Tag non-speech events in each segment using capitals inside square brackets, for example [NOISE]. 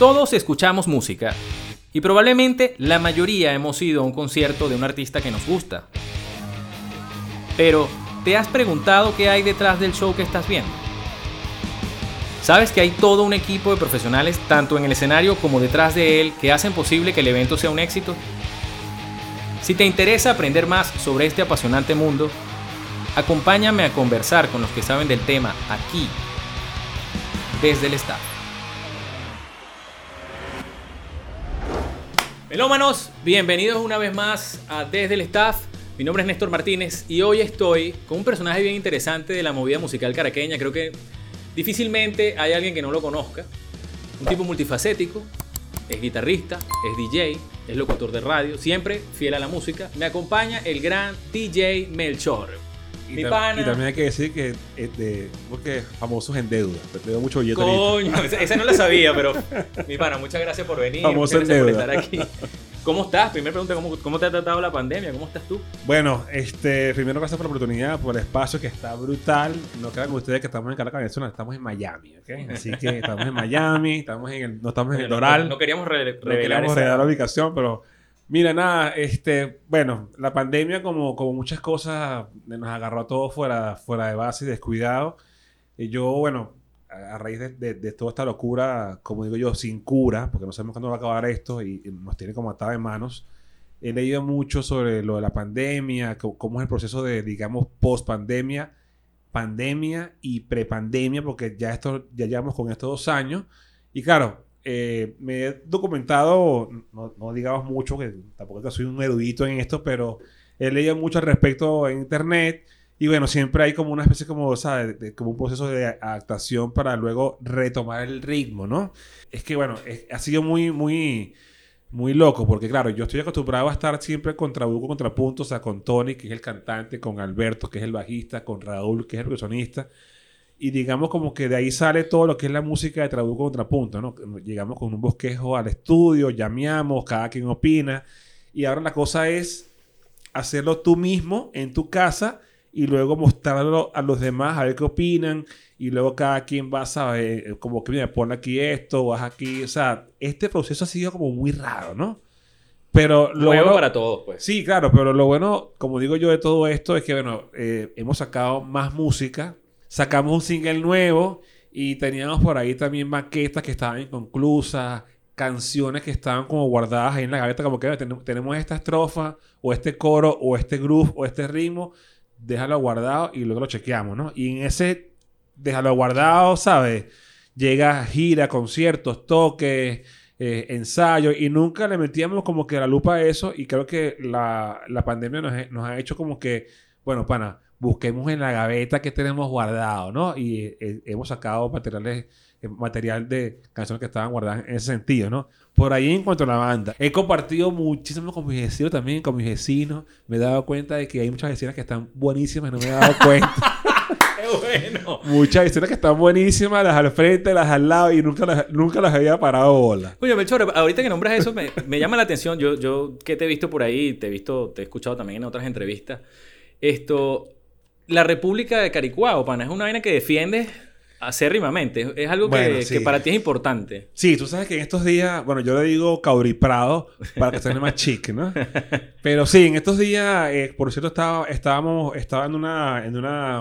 Todos escuchamos música y probablemente la mayoría hemos ido a un concierto de un artista que nos gusta. Pero, ¿te has preguntado qué hay detrás del show que estás viendo? ¿Sabes que hay todo un equipo de profesionales, tanto en el escenario como detrás de él, que hacen posible que el evento sea un éxito? Si te interesa aprender más sobre este apasionante mundo, acompáñame a conversar con los que saben del tema aquí, desde el staff. Melómanos, bienvenidos una vez más a Desde el Staff. Mi nombre es Néstor Martínez y hoy estoy con un personaje bien interesante de la movida musical caraqueña. Creo que difícilmente hay alguien que no lo conozca. Un tipo multifacético, es guitarrista, es DJ, es locutor de radio, siempre fiel a la música. Me acompaña el gran DJ Melchor. Y, Mi pana. y también hay que decir que es de, porque famosos en deuda. Te doy mucho billete. Coño, esa, esa no la sabía, pero mi pana, muchas gracias por venir. Famoso muchas gracias en por deuda. estar aquí. ¿Cómo estás? Primera pregunta, ¿cómo, ¿cómo te ha tratado la pandemia? ¿Cómo estás tú? Bueno, este, primero gracias por la oportunidad, por el espacio que está brutal. No crean ustedes que estamos en Caracas, Venezuela, estamos en Miami, ¿ok? Así que estamos en Miami, estamos en el, no estamos en el No- Doral. No, no queríamos re- No revelar queríamos esa- revelar la ubicación, pero mira, nada, este, bueno, la pandemia como, como muchas cosas nos agarró a todos fuera, fuera de base y descuidado. Y yo, bueno, a, raíz de, de- toda esta locura, como digo yo, sin cura, porque no sabemos cuándo va a acabar esto y, nos tiene como atada de manos, he leído mucho sobre lo de la pandemia, cómo es el proceso de, digamos, post-pandemia, pandemia y prepandemia, porque ya, esto, ya llevamos con estos dos años. Y claro, eh, me he documentado, no, no digamos mucho, que tampoco soy un erudito en esto, pero he leído mucho al respecto en internet. Y bueno, siempre hay como una especie como, ¿sabes? De- como un proceso de adaptación para luego retomar el ritmo, ¿no? Es que bueno, es- ha sido muy, muy, muy loco, porque claro, yo estoy acostumbrado a estar siempre con Trabuco, contrapunto, o sea, con Tony, que es el cantante, con Alberto, que es el bajista, con Raúl, que es el percusionista. Y digamos como que de ahí sale todo lo que es la música de Trabuco Contrapunto, ¿no? Llegamos con un bosquejo al estudio, llameamos, cada quien opina. Y ahora la cosa es hacerlo tú mismo en tu casa y luego mostrarlo a los demás a ver qué opinan. Y luego cada quien va a saber, como que mira, pon aquí esto, haz aquí. O sea, este proceso ha sido como muy raro, ¿no? Pero lo Nuevo bueno- para todos, pues. Sí, claro, pero lo bueno, como digo yo de todo esto, es que, bueno, eh, hemos sacado más música, sacamos un single nuevo y teníamos por ahí también maquetas que estaban inconclusas, canciones que estaban como guardadas ahí en la gaveta, como que "Mira, ten- tenemos esta estrofa, o este coro, o este groove, o este ritmo, déjalo guardado y luego lo chequeamos, ¿no? Y en ese déjalo guardado, ¿sabes? Llega gira, conciertos, toques, eh, ensayos y nunca le metíamos como que la lupa a eso y creo que la, la pandemia nos, nos ha hecho como que, bueno, pana, busquemos en la gaveta que tenemos guardado, ¿no? Y eh, hemos sacado materiales, eh, material de canciones que estaban guardadas en ese sentido, ¿no? Por ahí en cuanto a la banda, he compartido muchísimo con mis vecinos también, con mis vecinos, me he dado cuenta de que hay muchas vecinas que están buenísimas, no me he dado cuenta. [LAUGHS] ¡Qué bueno! muchas vecinas que están buenísimas, las al frente, las al lado y nunca las, nunca las había parado bola. Oye, Melchor, ahorita que nombras eso, me, me llama la atención. Yo, yo que te he visto por ahí, te he visto, te he escuchado también en otras entrevistas. Esto, la República de Caricuao, pana, es una vaina que defiendes acérrimamente. Es algo que, Bueno, sí. que para ti es importante. Sí, tú sabes que en estos días, bueno, yo le digo Cauriprado para que suene más [LAUGHS] chic, ¿no? Pero sí, en estos días, eh, por cierto, estaba, estábamos, estaba en una, en una,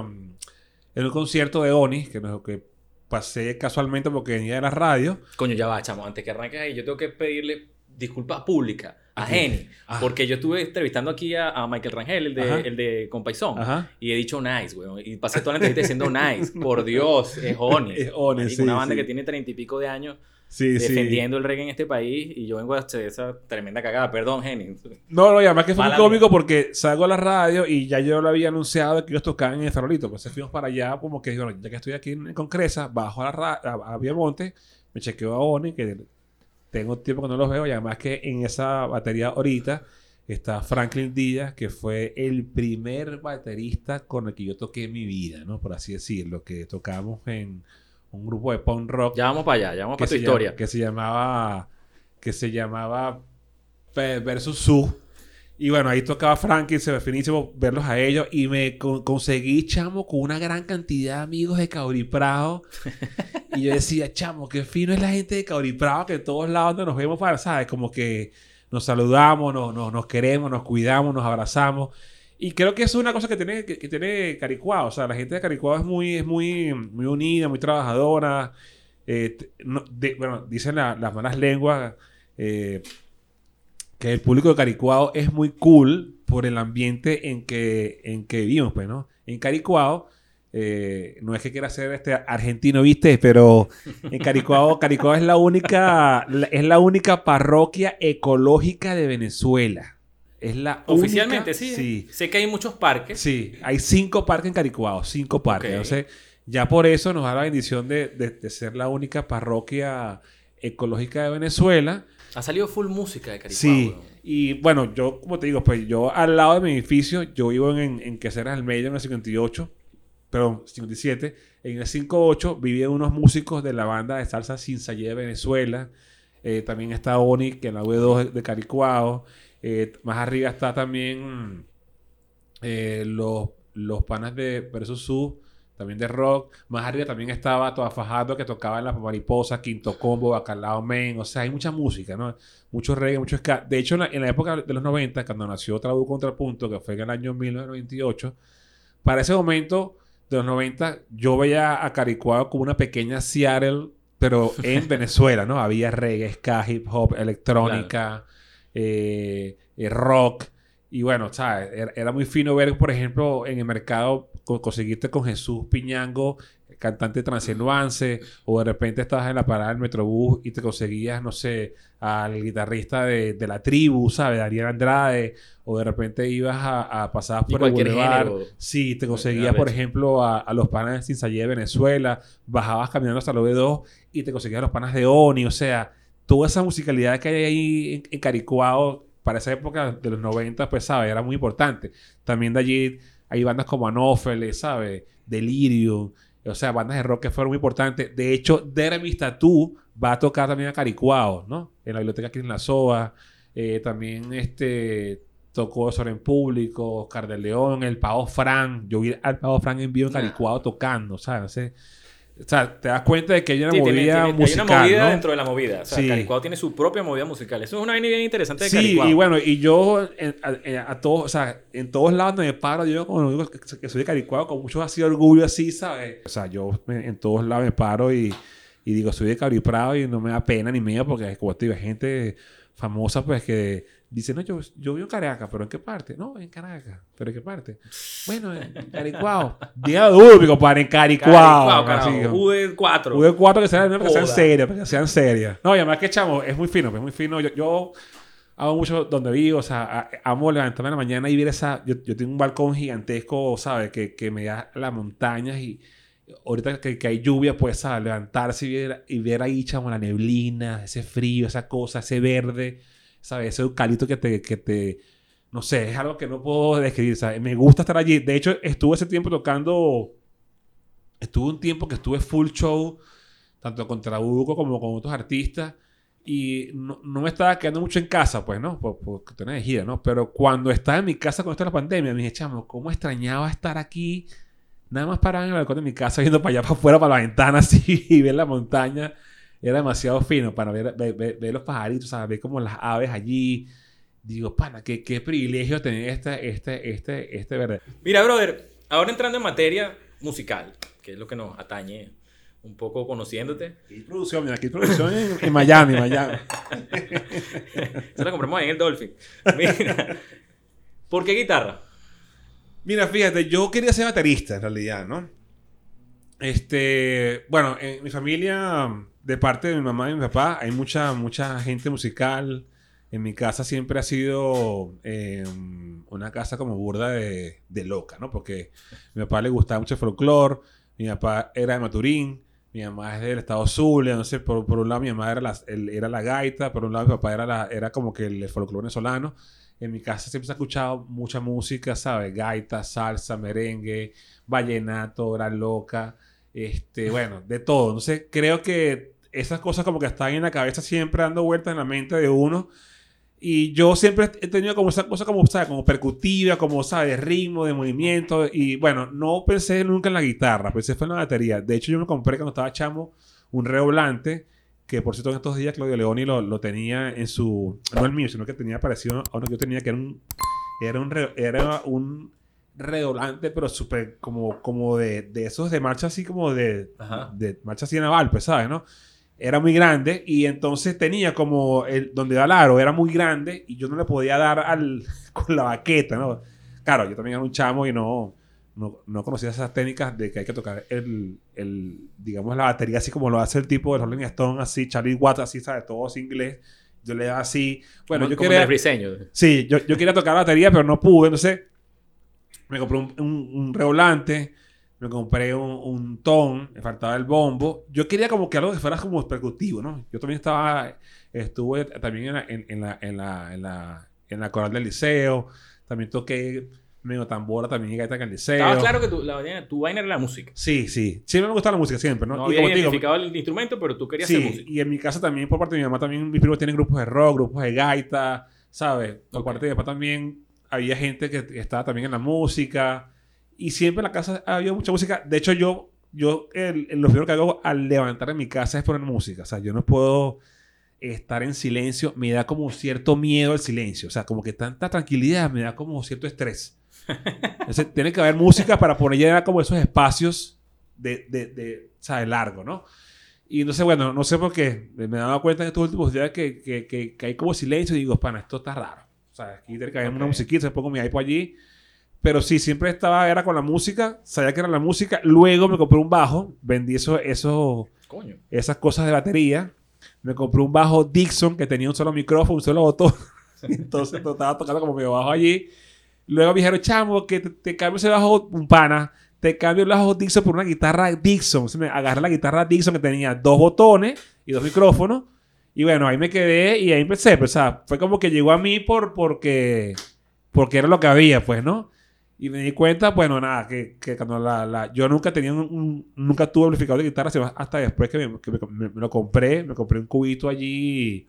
en un concierto de Oni, que, nos- que pasé casualmente porque venía de la radio. Coño, ya va, chamo. Antes que arranques ahí, yo tengo que pedirle disculpas públicas a ¿A Jenny. quién? Ah. Porque yo estuve entrevistando aquí a, a Michael Rangel, el de, Ajá. el de Compaisón. Ajá. Y he dicho nice, weón. Y pasé toda la entrevista diciendo nice. Por Dios, es Oni. Es sí, Una banda sí. que tiene treinta y pico de años Sí, sí. defendiendo el reggae en este país y yo vengo a hacer esa tremenda cagada. Perdón, Jenny. No, no, y además que fue muy Mala cómico porque salgo a la radio y ya yo lo había anunciado que ellos tocaban en el farolito. Entonces fuimos para allá, como que, bueno, ya que estoy aquí en Concresa, bajo a la a, a Viamonte, me chequeo a Oni, que tengo tiempo que no los veo, y además que en esa batería ahorita está Franklin Díaz, que fue el primer baterista con el que yo toqué en mi vida, ¿no? Por así decirlo, que tocamos en un grupo de punk rock Ya vamos para allá, ya vamos para tu historia. llama- que se llamaba que se llamaba Versus Su Y bueno, ahí tocaba Frankie, se me finísimo verlos a ellos. Y me conseguí, chamo, con una gran cantidad de amigos de Cauriprado. [LAUGHS] y yo decía, chamo, qué fino es la gente de Cauriprado, que en todos lados donde nos vemos para, ¿sabes? Como que nos saludamos, nos, nos, queremos, nos cuidamos, nos abrazamos. Y creo que eso es una cosa que tiene, que, tiene Caricuao. O sea, la gente de Caricuao es muy, es muy, muy unida, muy trabajadora. Eh, bueno, dicen las malas lenguas. Eh, que el público de Caricuao es muy cool por el ambiente en que, en que vivimos, pues, ¿no? En Caricuao, eh, no es que quiera ser este argentino, ¿viste? Pero en Caricuao, Caricuao es la única, es la única parroquia ecológica de Venezuela. Es la Oficialmente, sí. sí. Sé que hay muchos parques. Sí, hay cinco parques en Caricuao, cinco parques. Entonces, ya por eso nos da la bendición de, de ser la única parroquia ecológica de Venezuela. Ha salido full música de Caricuao. Sí. Y bueno, yo, como te digo, pues yo al lado de mi edificio, yo vivo en, en Queseras del Medio, en el 58, perdón, 57. En el 58 vivían unos músicos de la banda de salsa Sinsayé de Venezuela. Eh, también está Oni, que en la V2 de Caricuao. Eh, más arriba está también eh, los, los panas de Versus Su también de rock. Más arriba también estaba Toda Fajardo que tocaba en La Mariposa, Quinto Combo, Bacalao Men. O sea, hay mucha música, ¿no? Mucho reggae, mucho ska. De hecho, en la, época de los 90, cuando nació Trabu Contrapunto, que fue en el año 1998, para ese momento de los 90, yo veía a Caricuado como una pequeña Seattle, pero en [LAUGHS] Venezuela, ¿no? Había reggae, ska, hip hop, electrónica, eh, eh, rock. Y bueno, ¿sabes? Era, muy fino ver, por ejemplo, en el mercado conseguirte con Jesús Piñango, cantante transenuance, o de repente estabas en la parada del Metrobús y te conseguías, no sé, al guitarrista de, la tribu, ¿sabes? Daniel Andrade, o de repente ibas a, pasar por el boulevard. Sí, te conseguías, por ejemplo, a, los panas de Cinsayé de Venezuela, bajabas caminando hasta el OV2 y te conseguías a los panas de Oni, o sea, toda esa musicalidad que hay ahí en, en Caricuao para esa época de los 90, pues, ¿sabes? Era muy importante. También de allí hay bandas como Anófeles, ¿sabes? Delirium. O sea, bandas de rock que fueron muy importantes. De hecho, Dermis Tattoo va a tocar también a Caricuao, ¿no? En la biblioteca aquí en La Soa. Eh, también este tocó Soren Público, Oscar de León, el Pavo Fran. Yo vi al Pavo Fran en vivo en Caricuao tocando, ¿sabes? O sea, te das cuenta de que hay una movida musical. Hay una movida dentro de la movida. O sea, Caricuao tiene su propia movida musical. Eso es una vaina bien interesante de Sí, y bueno, y yo a, todos, o sea, en todos lados donde me paro, yo como digo que, soy de Caricuao, con mucho así orgullo así, ¿sabes? O sea, yo en todos lados me paro y, y digo, soy de Cariprado y no me da pena ni miedo porque, como te digo, hay gente famosa, pues, que Dice, no, yo, yo vivo en Caracas, pero ¿en qué parte? No, en Caracas. ¿Pero en qué parte? Bueno, en Caricuao. Diga duro, para en Caricuao. V4. V4 que sean, que sean serias, que sean serias. No, y además que, chamo, es muy fino, es muy fino. Yo, yo hago mucho donde vivo, o sea, amo levantarme en la mañana y ver esa... Yo, yo tengo un balcón gigantesco, ¿sabes? Que, que me da las montañas y ahorita que, que, hay lluvia, pues, a levantarse y ver, y ver ahí, chamo, la neblina, ese frío, esa cosa, ese verde ¿sabes? Ese eucalipto que te, que te, no sé, es algo que no puedo describir, ¿sabes? Me gusta estar allí. De hecho, estuve ese tiempo tocando, estuve un tiempo que estuve full show, tanto con Trabuco como con otros artistas. Y no, no, me estaba quedando mucho en casa, pues, ¿no? Porque por tenía de gira, ¿no? Pero cuando estaba en mi casa con esta la pandemia, me dije, chamo, ¿cómo extrañaba estar aquí? Nada más parado en el balcón de mi casa, [LAUGHS] viendo para allá, para afuera, para la ventana, [LAUGHS] así, y ver la montaña era demasiado fino para ver, ver, los pajaritos, ¿sabes? ver como las aves allí. Digo, pana, qué, qué privilegio tener este, este, este, este verde. Mira, brother, ahora entrando en materia musical, que es lo que nos atañe un poco conociéndote. Aquí producción, mira, aquí producción en, Miami, Miami. [LAUGHS] Se la compramos en el Dolphin. Mira, ¿por qué guitarra? Mira, fíjate, yo quería ser baterista en realidad, ¿no? Este, bueno, en mi familia de parte de mi mamá y mi papá, hay mucha, mucha gente musical. En mi casa siempre ha sido em, una casa como burda de, de, loca, ¿no? Porque a mi papá le gustaba mucho el folclore, mi papá era de Maturín, mi mamá es del estado Zulia, entonces por, por un lado mi mamá era la, era la gaita, por un lado mi papá era, la, era como que el folclore venezolano. En mi casa siempre se ha escuchado mucha música, ¿sabes? Gaita, salsa, merengue, vallenato, hora loca, este, bueno, de todo. Entonces creo que esas cosas como que están en la cabeza siempre dando vueltas en la mente de uno. Y yo siempre he tenido como esa cosa como, ¿sabes? Como percutiva, como, ¿sabes? De ritmo, de movimiento. Y bueno, no pensé nunca en la guitarra, pensé fue en la batería. De hecho, yo me compré cuando estaba chamo un redoblante, que por cierto en estos días Claudio Leoni lo, lo tenía en su... No el mío, sino que tenía parecido a uno que yo tenía, que era un... Era un, era un redoblante, pero súper como, como de, de esos de marcha así como de, Ajá. de marcha así naval, pues, ¿sabes? ¿no? Era muy grande y entonces tenía como el, donde va el aro era muy grande y yo no le podía dar al, [LAUGHS] con la baqueta, ¿no? Claro, yo también era un chamo y no, no, no conocía esas técnicas de que hay que tocar el, el, digamos, la batería así como lo hace el tipo de Rolling Stone, así, Charlie Watts, así, ¿sabes? Todo así inglés. Yo le daba así. Bueno, Como- yo como quería... el. Sí, yo, yo quería tocar la batería, pero no pude. Entonces, me compré un, un, un me compré un, un ton, me faltaba el bombo. Yo quería como que algo que fuera como percutivo, ¿no? Yo también estaba, estuve también en la, en, en la, en la, en la, en la coral del liceo. También toqué medio tambora también y gaita en el liceo. Estaba claro que tu, la, tu vaina era la música. Sí, sí. Siempre me gustaba la música, siempre, ¿no? No, y había como te digo, identificado el instrumento, pero tú querías Sí, músico. y en mi casa también, por parte de mi mamá, también mis primos tienen grupos de rock, grupos de gaita, ¿sabes? Por Ok. parte de mi papá también había gente que estaba también en la música. Y siempre en la casa había mucha música. De hecho, yo, yo el, el- lo primero que hago al levantar en mi casa es poner música. O sea, yo no puedo estar en silencio. Me da como cierto miedo el silencio. O sea, como que tanta tranquilidad me da como cierto estrés. Entonces, [LAUGHS] tiene que haber música para poner ya como esos espacios de, de, de ¿sabes? Largo, ¿no? Y no sé, bueno, no sé por qué. Me he dado cuenta en estos últimos días que, que, que, que hay como silencio y digo, pana, esto está raro. Sea, aquí tiene que haber una musiquita, se pongo mi iPod allí. Pero sí, siempre estaba, era con la música, sabía que era la música. Luego me compré un bajo, vendí eso, eso, Coño. esas cosas de batería. Me compré un bajo Dixon que tenía un solo micrófono, un solo botón. [LAUGHS] Entonces to- estaba tocando como medio bajo allí. Luego me dijeron, chamo, que te, te cambio ese bajo, un pana, te cambio el bajo Dixon por una guitarra Dixon. Entonces me agarré la guitarra Dixon que tenía dos botones y dos micrófonos. Y bueno, ahí me quedé y ahí empecé. Pues, o sea, fue como que llegó a mí por, porque, porque era lo que había, pues, ¿no? Y me di cuenta, bueno, nada, que, que cuando la, la- yo nunca tenía un, un- nunca tuve amplificador de guitarra, sino hasta después que, me, que me- me- me lo compré, me compré un cubito allí,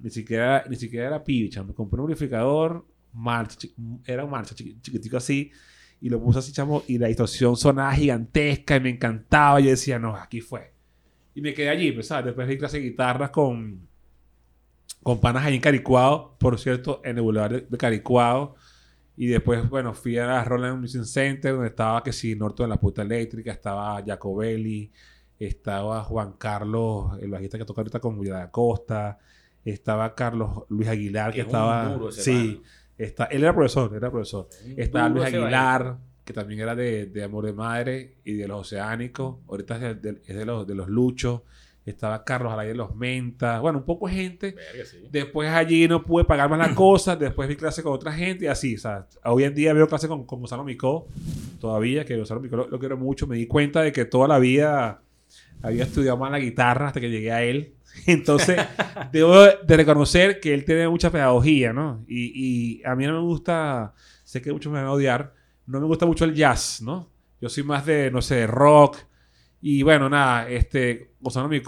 ni siquiera, ni siquiera era picha, me compré un amplificador, marcha, era un marcha chiqui- chiquitico así, y lo puse así, chamo, y la distorsión sonaba gigantesca y me encantaba, yo decía, no, aquí fue. Y me quedé allí, pues, ¿sabes? Después di clase de guitarras con, con panas allí en Caricuado, por cierto, en el Boulevard de, de Caricuado. Y después, bueno, fui a la Roland Music Center, donde estaba, que sí, Norto de la Puta Eléctrica, estaba Jacobelli, estaba Juan Carlos, el bajista que toca ahorita con Vidal Costa, estaba Carlos Luis Aguilar, que, Que es un estaba... ese sí, está, él era profesor, era profesor. Estaba Luis Aguilar, que también era de, de Amor de Madre y de los Oceánicos. Ahorita es de, de- es de los, de los Luchos. Estaba Carlos Alay de los Mentas. Bueno, un poco de gente. Verga, sí. Después allí no pude pagar más las [CLEARS THROAT] cosas. Después vi clase con otra gente y así. O sea, hoy en día veo clase con, con Gonzalo Micó. Todavía, que Gonzalo Micó lo, lo quiero mucho. Me di cuenta de que toda la vida había estudiado más la guitarra hasta que llegué a él. [LAUGHS] Entonces, [LAUGHS] debo de reconocer que él tiene mucha pedagogía, ¿no? Y, y a mí no me gusta, sé que muchos me van a odiar, no me gusta mucho el jazz, ¿no? Yo soy más de, no sé, rock. Y bueno, nada, este, Gonzalo me,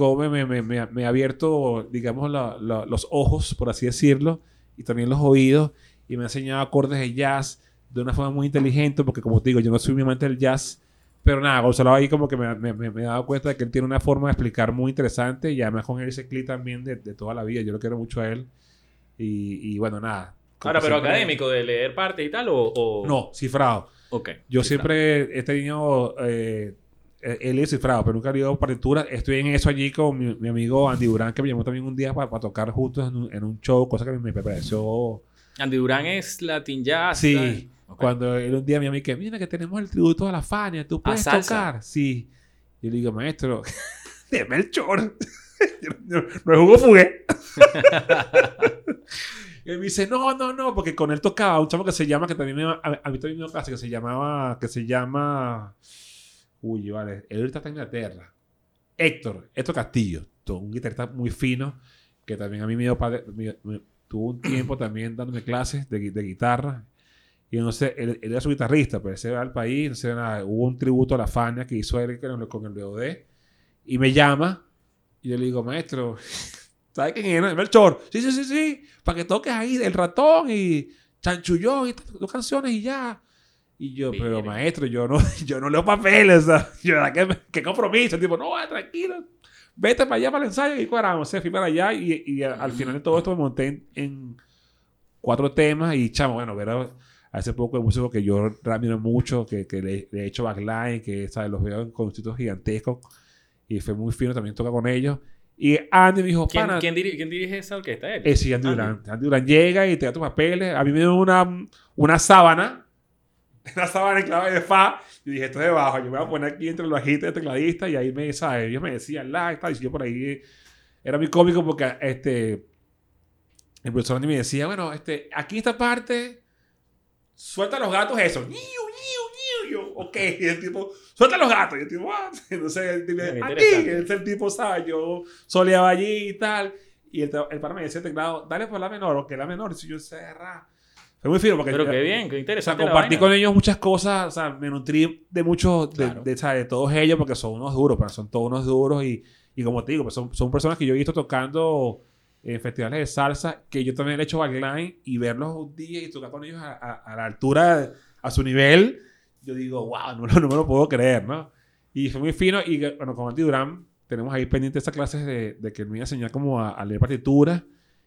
me, me, me- ha abierto, digamos, los ojos, por así decirlo, y también los oídos, y me ha enseñado acordes de jazz de una forma muy inteligente, porque como digo, yo no soy muy amante del jazz, pero nada, Gonzalo ahí como que me, he dado cuenta de que él tiene una forma de explicar muy interesante, y además con él ese clip también de, de toda la vida, yo lo quiero mucho a él, y, y bueno, nada. Ahora, pero siempre- académico, de leer partes y tal, o. o... No, cifrado. Ok. Yo siempre he tenido. Eh, él es cifrado, pero nunca he leído partituras. Estoy en eso allí con mi, mi amigo Andy Durán, que me llamó también un día para, tocar juntos en un, en un show, cosa que me, me pareció. Andy Durán es Latin Jazz. Sí, cuando él un día me que, mira que tenemos el tributo a la Fania, tú puedes tocar. Sí. Y yo le digo, maestro, [LAUGHS] deme el chor. [LAUGHS] No, no, no es Hugo Fugué. [LAUGHS] y él me dice, no, no, no, porque con él tocaba un chavo que se llama, que también a, mí también me dio clase, que se llamaba, que se llama, uy, vale, él ahorita está en Inglaterra. Héctor, Héctor Castillo, un guitarrista muy fino, que también a mí me dio padre, me- tuvo un tiempo también dándome clases de, de guitarra. Y sé, él, él era su guitarrista, pero él se va al país, no sé nada. Hubo un tributo a la Fania que hizo él con el, con el BOD. Y me llama, y yo le digo, maestro, ¿Sabes quién es? no? Melchor. Sí, sí, sí, sí. Para que toques ahí el ratón y chanchullón y dos canciones y ya. Y yo, pero maestro, yo no, [LAUGHS] yo no leo papeles. yo, ¿verdad? ¿Qué, qué compromiso? Tipo, no, ah, tranquilo. Vete para allá para el ensayo y cuadramos. O sea, fui para allá y, y al final de todo esto me monté en, en cuatro temas y chamo, bueno, ver a- hace poco de músicos que yo admiro mucho, que, que le, le he hecho backline, que ¿sabes? los veo en conciertos gigantescos y fue muy fino también toca con ellos. Y Andy me dijo, ¿Quién, pana, quién, diri- quién dirige esa orquesta? Él. eh, sí, Andy Andy. Durán. Andy Durán llega y te da tus papeles. A mí me dio una, una sábana, [LAUGHS] una sábana en clave de fa. Y dije, esto es de bajo. Yo me voy a poner aquí entre los agites de tecladista. Y ahí me, ¿sabes? Ellos me decían, la, y tal. Y yo por ahí era muy cómico porque este, el profesor Andy me decía, bueno, este, aquí esta parte, suelta los gatos, eso. Yo, ok. [LAUGHS] Y el tipo, suelta los gatos. Y el tipo, ah. [LAUGHS] Entonces, Muy aquí. interesante. Es el tipo, ¿sabes? Yo soleaba allí y tal. Y el, el pana me decía teclado, dale por la menor, o que la menor. Y si yo cerra. Fue muy fino porque. Pero qué bien, qué O sea, interesante. compartí con ellos muchas cosas, o sea, me nutrí de muchos, de, Claro. de, ¿sabes? de todos ellos, porque son unos duros, pero son todos unos duros y, y como te digo, pues son, son personas que yo he visto tocando en festivales de salsa, que yo también le he hecho backline y verlos un día y tocar con ellos a, a- a la altura, a su nivel, yo digo, wow, no, no me lo puedo creer, ¿no? Y fue muy fino y bueno, con Andy Durán tenemos ahí pendiente esas clases de, de que me iba a enseñar como a, a leer partituras.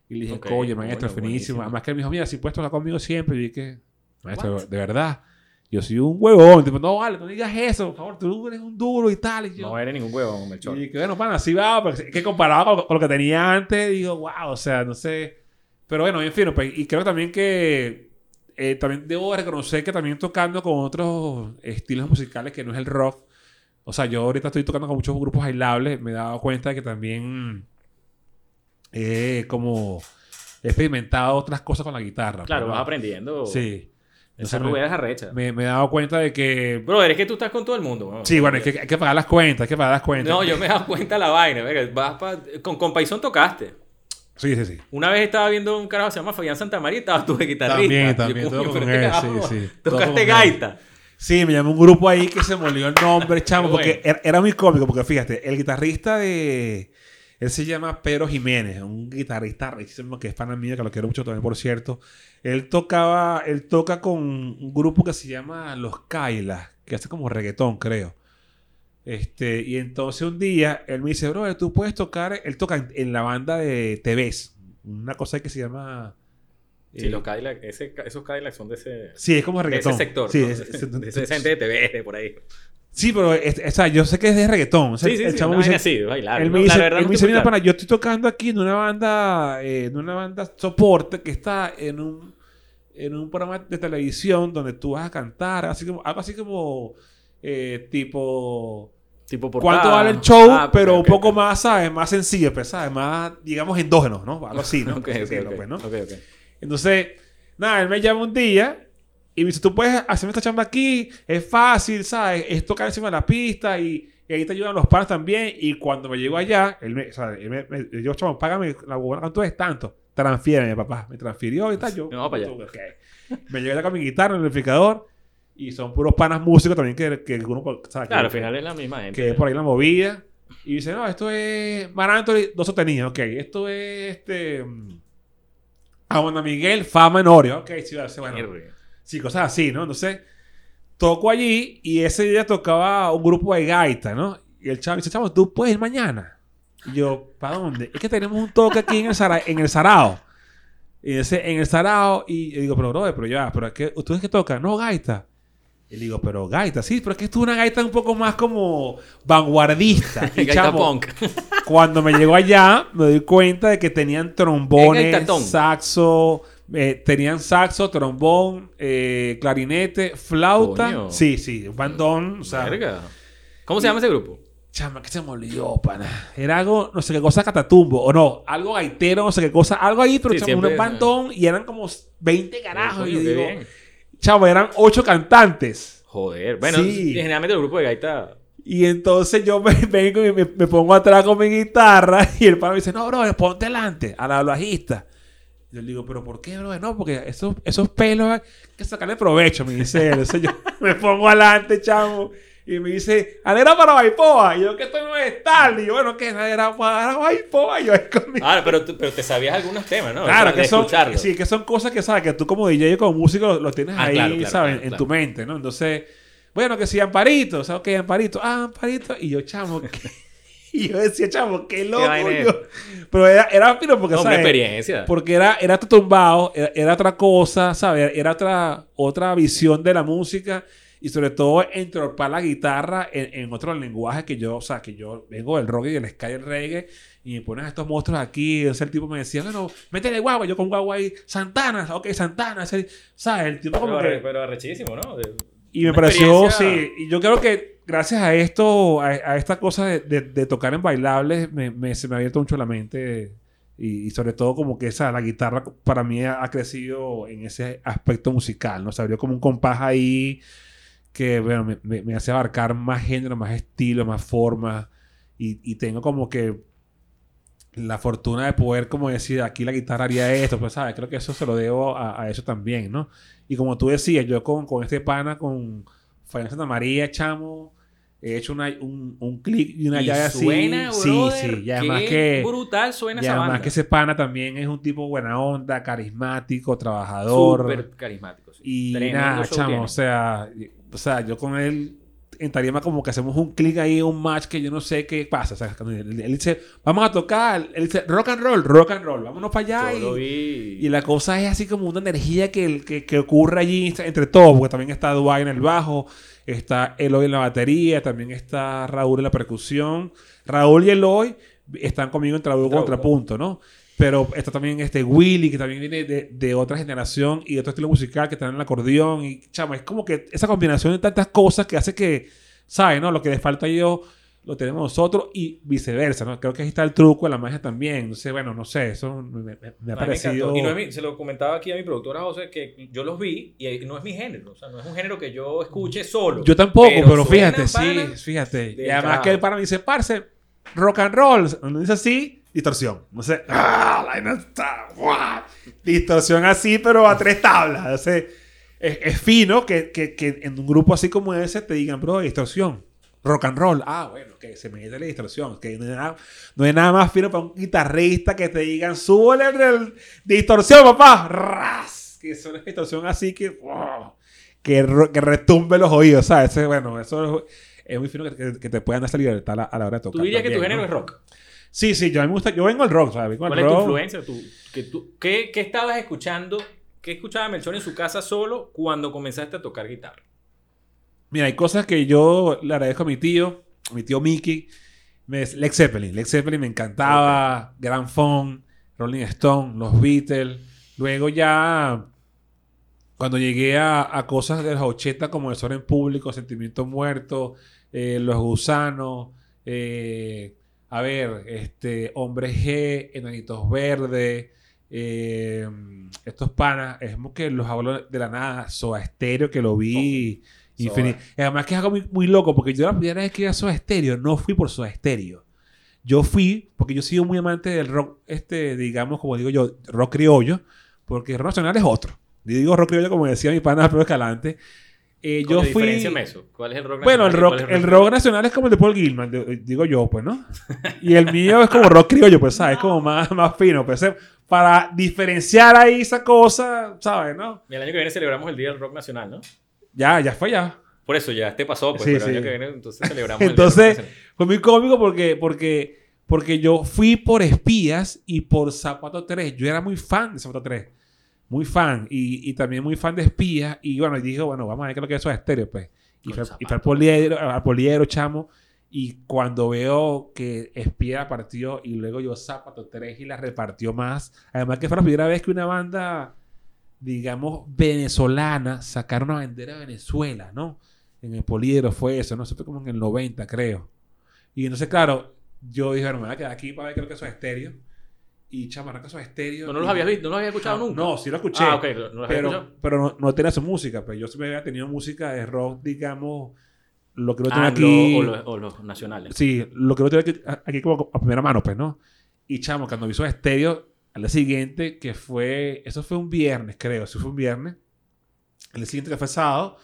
Y le dije, Ok, oye, maestro, bueno, finísimo. Además que él me dijo, mira, si puedes tocar conmigo siempre. Y dije, maestro, What? de verdad, yo soy un huevón. Tipo, no, vale, no digas eso, por favor, tú eres un duro y tal. Y yo, No eres ningún huevón, Melchor. y que bueno, pana, así va, porque que comparado con, con lo que tenía antes, digo, wow, o sea, no sé. Pero bueno, en fin, pues, y creo también que eh, también debo reconocer que también tocando con otros estilos musicales que no es el rock. O sea, yo ahorita estoy tocando con muchos grupos bailables, me he dado cuenta de que también he como he experimentado otras cosas con la guitarra. Claro, pues, vas aprendiendo. Sí. Esa es arrecha. me, me he dado cuenta de que... Bro, es que tú estás con todo el mundo. Sí, bueno, es que hay que pagar las cuentas, hay que pagar las cuentas. No, yo me he dado cuenta de la vaina. Vas pa- con, con Paisón tocaste. Sí, sí, sí. Una vez estaba viendo un carajo que se llama Fabián Santamaría y estabas tú de guitarrista. También, también, coño, todo pero con él, carajo, sí, sí, [LAUGHS] todo Tocaste gaita. Sí, me llamó un grupo ahí que se me olvidó el nombre, [LAUGHS] chamo, porque era, era muy cómico, porque fíjate, el guitarrista de... Él se llama Pedro Jiménez, un guitarrista riquísimo que es pana mío, que lo quiero mucho también, por cierto. Él tocaba, él toca con un grupo que se llama Los Kailas, que hace como reggaetón, creo. Este, y entonces un día él me dice, bro, tú puedes tocar, él toca en, en la banda de TVs, una cosa que se llama... Sí, eh, los Cadillac, ese, esos Cadillac son de ese, Sí, es como de reggaetón. ese sector. Sí, ¿no? es- de, es- de ese [LAUGHS] gente de TV, de por ahí. Sí, pero es- o sea, yo sé que es de reggaetón. O sea, Sí, sí, el sí. Una me dice- así, bailar. él ¿no? me La dice, verdad él me dice, mira, pana, yo estoy tocando aquí en una banda, eh, en una banda soporte que está en un, en un programa de televisión donde tú vas a cantar, así como, algo así como eh, tipo Tipo portada. cuánto vale el show, Ah, pero ok, un poco más, ¿sabes? Más sencillo, pues, ¿sabes? Más, digamos, endógeno, ¿no? Algo así, ¿no? [LAUGHS] Ok, Por así ok, decirlo, pues, ¿no? Entonces, nada, él me llama un día y me dice, tú puedes hacerme esta chamba aquí, es fácil, ¿sabes? Es tocar encima de la pista y, y ahí te ayudan los panas también. Y cuando me llego allá, él me, o sea, él me, me- yo, chamo, págame la buena cuánto es tanto. Transfiéreme, papá. Me transfirió y tal. Yo, No, para allá. Me llegué allá con mi guitarra, el amplificador y son puros panas músicos también que, que uno. Claro, al que, final es la misma gente. que es por ahí la movida. Y dice, no, esto es Mar Anthony, dos sostenidos. Ok, esto es este... mm, Aguanta Miguel, Fama Enorio. Ok, sí, a bueno. Sí, cosas así, ¿no? Entonces, toco allí y ese día tocaba un grupo de gaita, ¿no? Y el chavo dice, chavo, ¿tú puedes ir mañana? Y yo, ¿para dónde? Es que tenemos un toque aquí en el, Sara- en el Sarao. Y dice, en el Sarao. Y yo digo, pero, brother, pero ya, pero es que, ¿ustedes qué tocan? No, gaita. Y le digo, pero gaita, sí, pero es que esto es una gaita un poco más como vanguardista. [LAUGHS] Y, Gaita chamo, punk. [LAUGHS] cuando me llegó allá, me doy cuenta de que tenían Es trombones, saxo, eh, tenían saxo, trombón, eh, clarinete, flauta. Coño. Sí, sí, un bandón. O sea, Verga. ¿Cómo se llama ese grupo? chama, que se me olvidó, pana. Era algo, no sé qué cosa, catatumbo. O no, algo gaitero, no sé qué cosa. Algo ahí, pero Sí, chama, siempre un bandón y eran como 20 carajos. Coño, y digo, bien. Chama, eran 8 cantantes. Joder. Bueno, Sí. generalmente el grupo de gaita. Y entonces yo me [LAUGHS] vengo y me, me pongo atrás con mi guitarra y el pana me dice, no, bro, ponte delante a la bajista. Yo le digo, ¿pero por qué, bro? No, porque esos, esos pelos hay que sacarle provecho, me dice él. Entonces yo [LAUGHS] me pongo adelante, chamo. Y me dice, Alera para Baipoa. Y yo, que esto no es tal. Y yo, bueno, ¿qué? Alera para Baipoa. Y yo, es conmigo. Ah, pero, tú- pero te sabías algunos temas, ¿no? Claro, De que son, escucharlo. sí, que son cosas que sabes que tú como DJ y como músico lo, lo tienes Ah, ahí, claro, claro, ¿sabes? claro, en tu mente, ¿no? Entonces, bueno, que sí, Amparito, ¿sabes qué? Amparito, ah, Amparito. Y yo, chamo, [LAUGHS] ¿qué? y yo decía, chamo, qué loco. yo. Pero era, era fino porque, No, una ¿sabes? experiencia. Porque era, era tumbado, era, era otra cosa, ¿sabes? Era otra, otra visión de la música y sobre todo entorpar la guitarra en, en otro lenguaje que yo, o sea, que yo vengo del rock y del sky el reggae y me pones a estos monstruos aquí. Entonces el tipo me decía, bueno, métele guagua, yo con guagua ahí, Santana, ok, Santana, ese- ¿sabes? El tipo como Pero, que... pero arrechísimo, ¿no? De- Y me pareció, sí, y yo creo que gracias a esto, a, a esta cosa de, de- de tocar en bailables, me, me- se me ha abierto mucho la mente y, y sobre todo como que esa, la guitarra para mí ha, ha crecido en ese aspecto musical, ¿no? Se abrió como un compás ahí que, bueno, me, me- me hace abarcar más género, más estilo, más forma y, y tengo como que la fortuna de poder como decir, aquí la guitarra haría esto, pues, ¿sabes? Creo que eso se lo debo a, a eso también, ¿no? Y como tú decías, yo con, con este pana, con Fabián Santa María, chamo, he hecho una- un, un clic y una y llave así. suena, sí, brother, sí. Y además que, brutal suena y esa además banda. que ese pana también es un tipo buena onda, carismático, trabajador. Súper carismático. sí. Y Tremendo nada, chamo, tiene. o sea, o sea, yo con él en tarima como que hacemos un clic ahí, un match que yo no sé qué pasa. O sea, él, él dice, vamos a tocar, él dice, rock and roll, rock and roll, vámonos para allá. Yo lo y, vi. y la cosa es así como una energía que, que, que ocurre allí entre todos, porque también está Dubai en el bajo, está Eloy en la batería, también está Raúl en la percusión. Raúl y Eloy están conmigo en Trabuco. contrapunto, ¿no? Pero está también este Willy, que también viene de, de otra generación y de otro estilo musical, que está en el acordeón. Y, chama, es como que esa combinación de tantas cosas que hace que, ¿sabes? ¿no? Lo que les falta a ellos lo tenemos nosotros y viceversa, ¿no? Creo que ahí está el truco, la magia también. Entonces, bueno, no sé, eso me, me- me ha mí me parecido... Y no es mi- se lo comentaba aquí a mi productora José que yo los vi y no es mi género. O sea, no es un género que yo escuche solo. Yo tampoco, pero, fíjate, sí, fíjate. Y además que pana me dice, parce, rock and roll. Uno dice así, distorsión. No sé, ¡ah! Distorsión así, pero a tres tablas. O sea, es, es fino que, que, que en un grupo así como ese te digan, bro, distorsión. Rock and roll. Ah, bueno, que se me mete la distorsión. Que no hay, nada, no hay nada más fino para un guitarrista que te digan, súbele el distorsión, papá. Ras. Que es una distorsión así que, ¡wow! que, que retumbe los oídos, ¿sabes? Bueno, eso es, es muy fino que, que- que te puedan dar esa libertad a la, a la hora de tocar. Tú dirías que tu género ¿no? es rock. Sí, sí, yo a mí me gusta, yo vengo al rock, ¿sabes? ¿Cuál es tu influencia? ¿Tú, que tú, qué, qué estabas escuchando? ¿Qué escuchaba Melchor en su casa solo cuando comenzaste a tocar guitarra? Mira, hay cosas que yo le agradezco a mi tío, a mi tío Mickey. Me, Lex Zeppelin. Lex Zeppelin me encantaba. Grand Funk, Rolling Stone, los Beatles. Luego ya, cuando llegué a, a cosas de los 80 como El Sol en Público, Sentimiento Muerto, eh, Los Gusanos, eh, a ver, este, Hombre G, Enanitos Verdes, eh, estos panas, es como que los hablo de la nada, Soda Stereo, que lo vi infinito. Y Además que es algo muy, muy loco, porque yo la primera vez que iba a Soda Stereo, no fui por Soda Stereo. Yo fui, porque yo soy muy amante del rock, este, digamos, como digo yo, rock criollo, porque rock nacional es otro. Yo digo rock criollo como decía mi pana Pedro Escalante. Eh, yo fui... Eso. ¿Cuál es el rock Bueno, el rock, cuál es el rock nacional es como el de Paul Gilman, digo yo, pues, ¿no? [LAUGHS] Y el mío es como rock criollo, pues, ¿sabes? Como más, más fino, pues, eh, para diferenciar ahí esa cosa, ¿sabes? ¿No? Y el año que viene celebramos el Día del Rock Nacional, ¿no? Ya, ya fue ya. Por eso ya este pasó, pues, Sí, pero el sí. año que viene entonces [LAUGHS] celebramos el Día del Rock fue muy cómico porque, porque, porque yo fui por espías y por Zapato 3. Yo era muy fan de Zapato 3. Muy fan. Y, y también muy fan de espías. Y bueno, y dije, bueno, vamos a ver qué es lo que es eso de estéreo, pues. Y fue, Zapato. y fue al poliedro, al poliedro, chamo. Y cuando veo que Espía partió y luego yo Zapato 3 y la repartió más. Además que fue la primera vez que una banda, digamos, venezolana sacaron una bandera de Venezuela, ¿no? En el poliedro fue eso, ¿no? Eso fue como en el 90, creo. Y entonces, claro, yo dije, bueno, me voy a quedar aquí para ver qué es lo que eso es estéreo. Y eso es estéreo. ¿No, no los habías visto? ¿No los habías escuchado nunca? No, sí lo escuché. Ah, ok, no los Pero, escuchado. pero no, no tenía su música. Pues yo siempre había tenido música de rock, digamos, lo que no Ah, aquí. lo- o, los, o los nacionales. Sí, lo que no tengo aquí, aquí como a primera mano, pues, ¿no? Y chamo, cuando vi su estéreo, al día siguiente, que fue, eso fue un viernes, creo, eso fue un viernes. El día siguiente que fue sábado,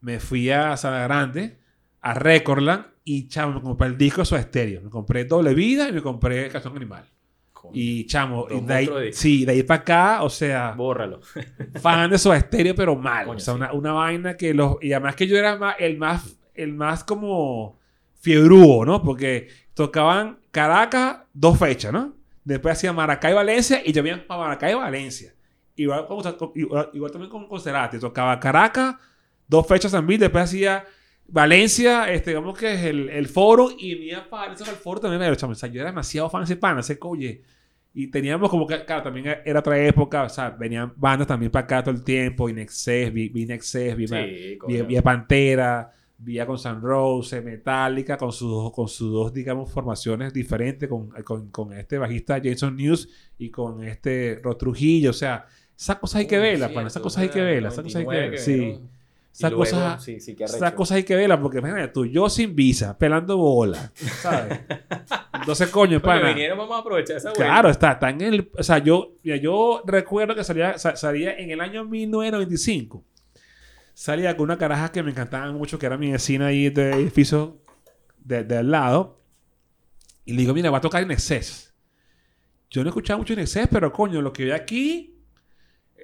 me fui a Sala Grande a Recordland y, chamo, me compré el disco de su estéreo. Me compré Doble Vida y me compré Canción Animal. Y, chamo, y de ahí, sí, de ahí para acá, o sea, Bórralo. fan de su estéreo, pero mal. Coño, o sea, sí. una, una vaina que los... Y además que yo era más, el más, el más como fiebrudo, ¿no? Porque tocaban Caracas dos fechas, ¿no? Después hacía Maracay Valencia y yo venía para Maracay Valencia. Igual, con- igual, igual también con, con Cerati. Tocaba Caracas, dos fechas vivo. Después hacía Valencia, este, digamos que es el, el foro. Y venía para eso, el foro también. Pero, chamo, o sea, yo era demasiado fan de ese pana, ese coye. Y teníamos como que, claro, también era otra época. O sea, venían bandas también para acá todo el tiempo. Inexcess, vi, vi Inexcess, vi, Sí, vi, vi Pantera, vi a con San Rose, Metallica, con sus, con sus dos, digamos, formaciones diferentes, con, con, con este bajista Jason News y con este Rod Trujillo. O sea, esas cosas hay que verlas, esas cosas hay que verlas, esas cosas hay que 99 verlas. Sí. Esas cosas, Sí, cosas hay que verlas porque imagínate tú, yo sin visa, pelando bola, ¿sabes? [LAUGHS] Entonces, coño, pana. vinieron, vamos a aprovechar esa. Claro, está, está en el. O sea, yo, yo recuerdo que salía, sa- salía en el año 1995. Salía con una caraja que me encantaba mucho, que era mi vecina ahí de edificio de, de al lado. Y le digo, mira, va a tocar Inexcess. Yo no he escuchado mucho Inexcess, pero coño, lo que veo aquí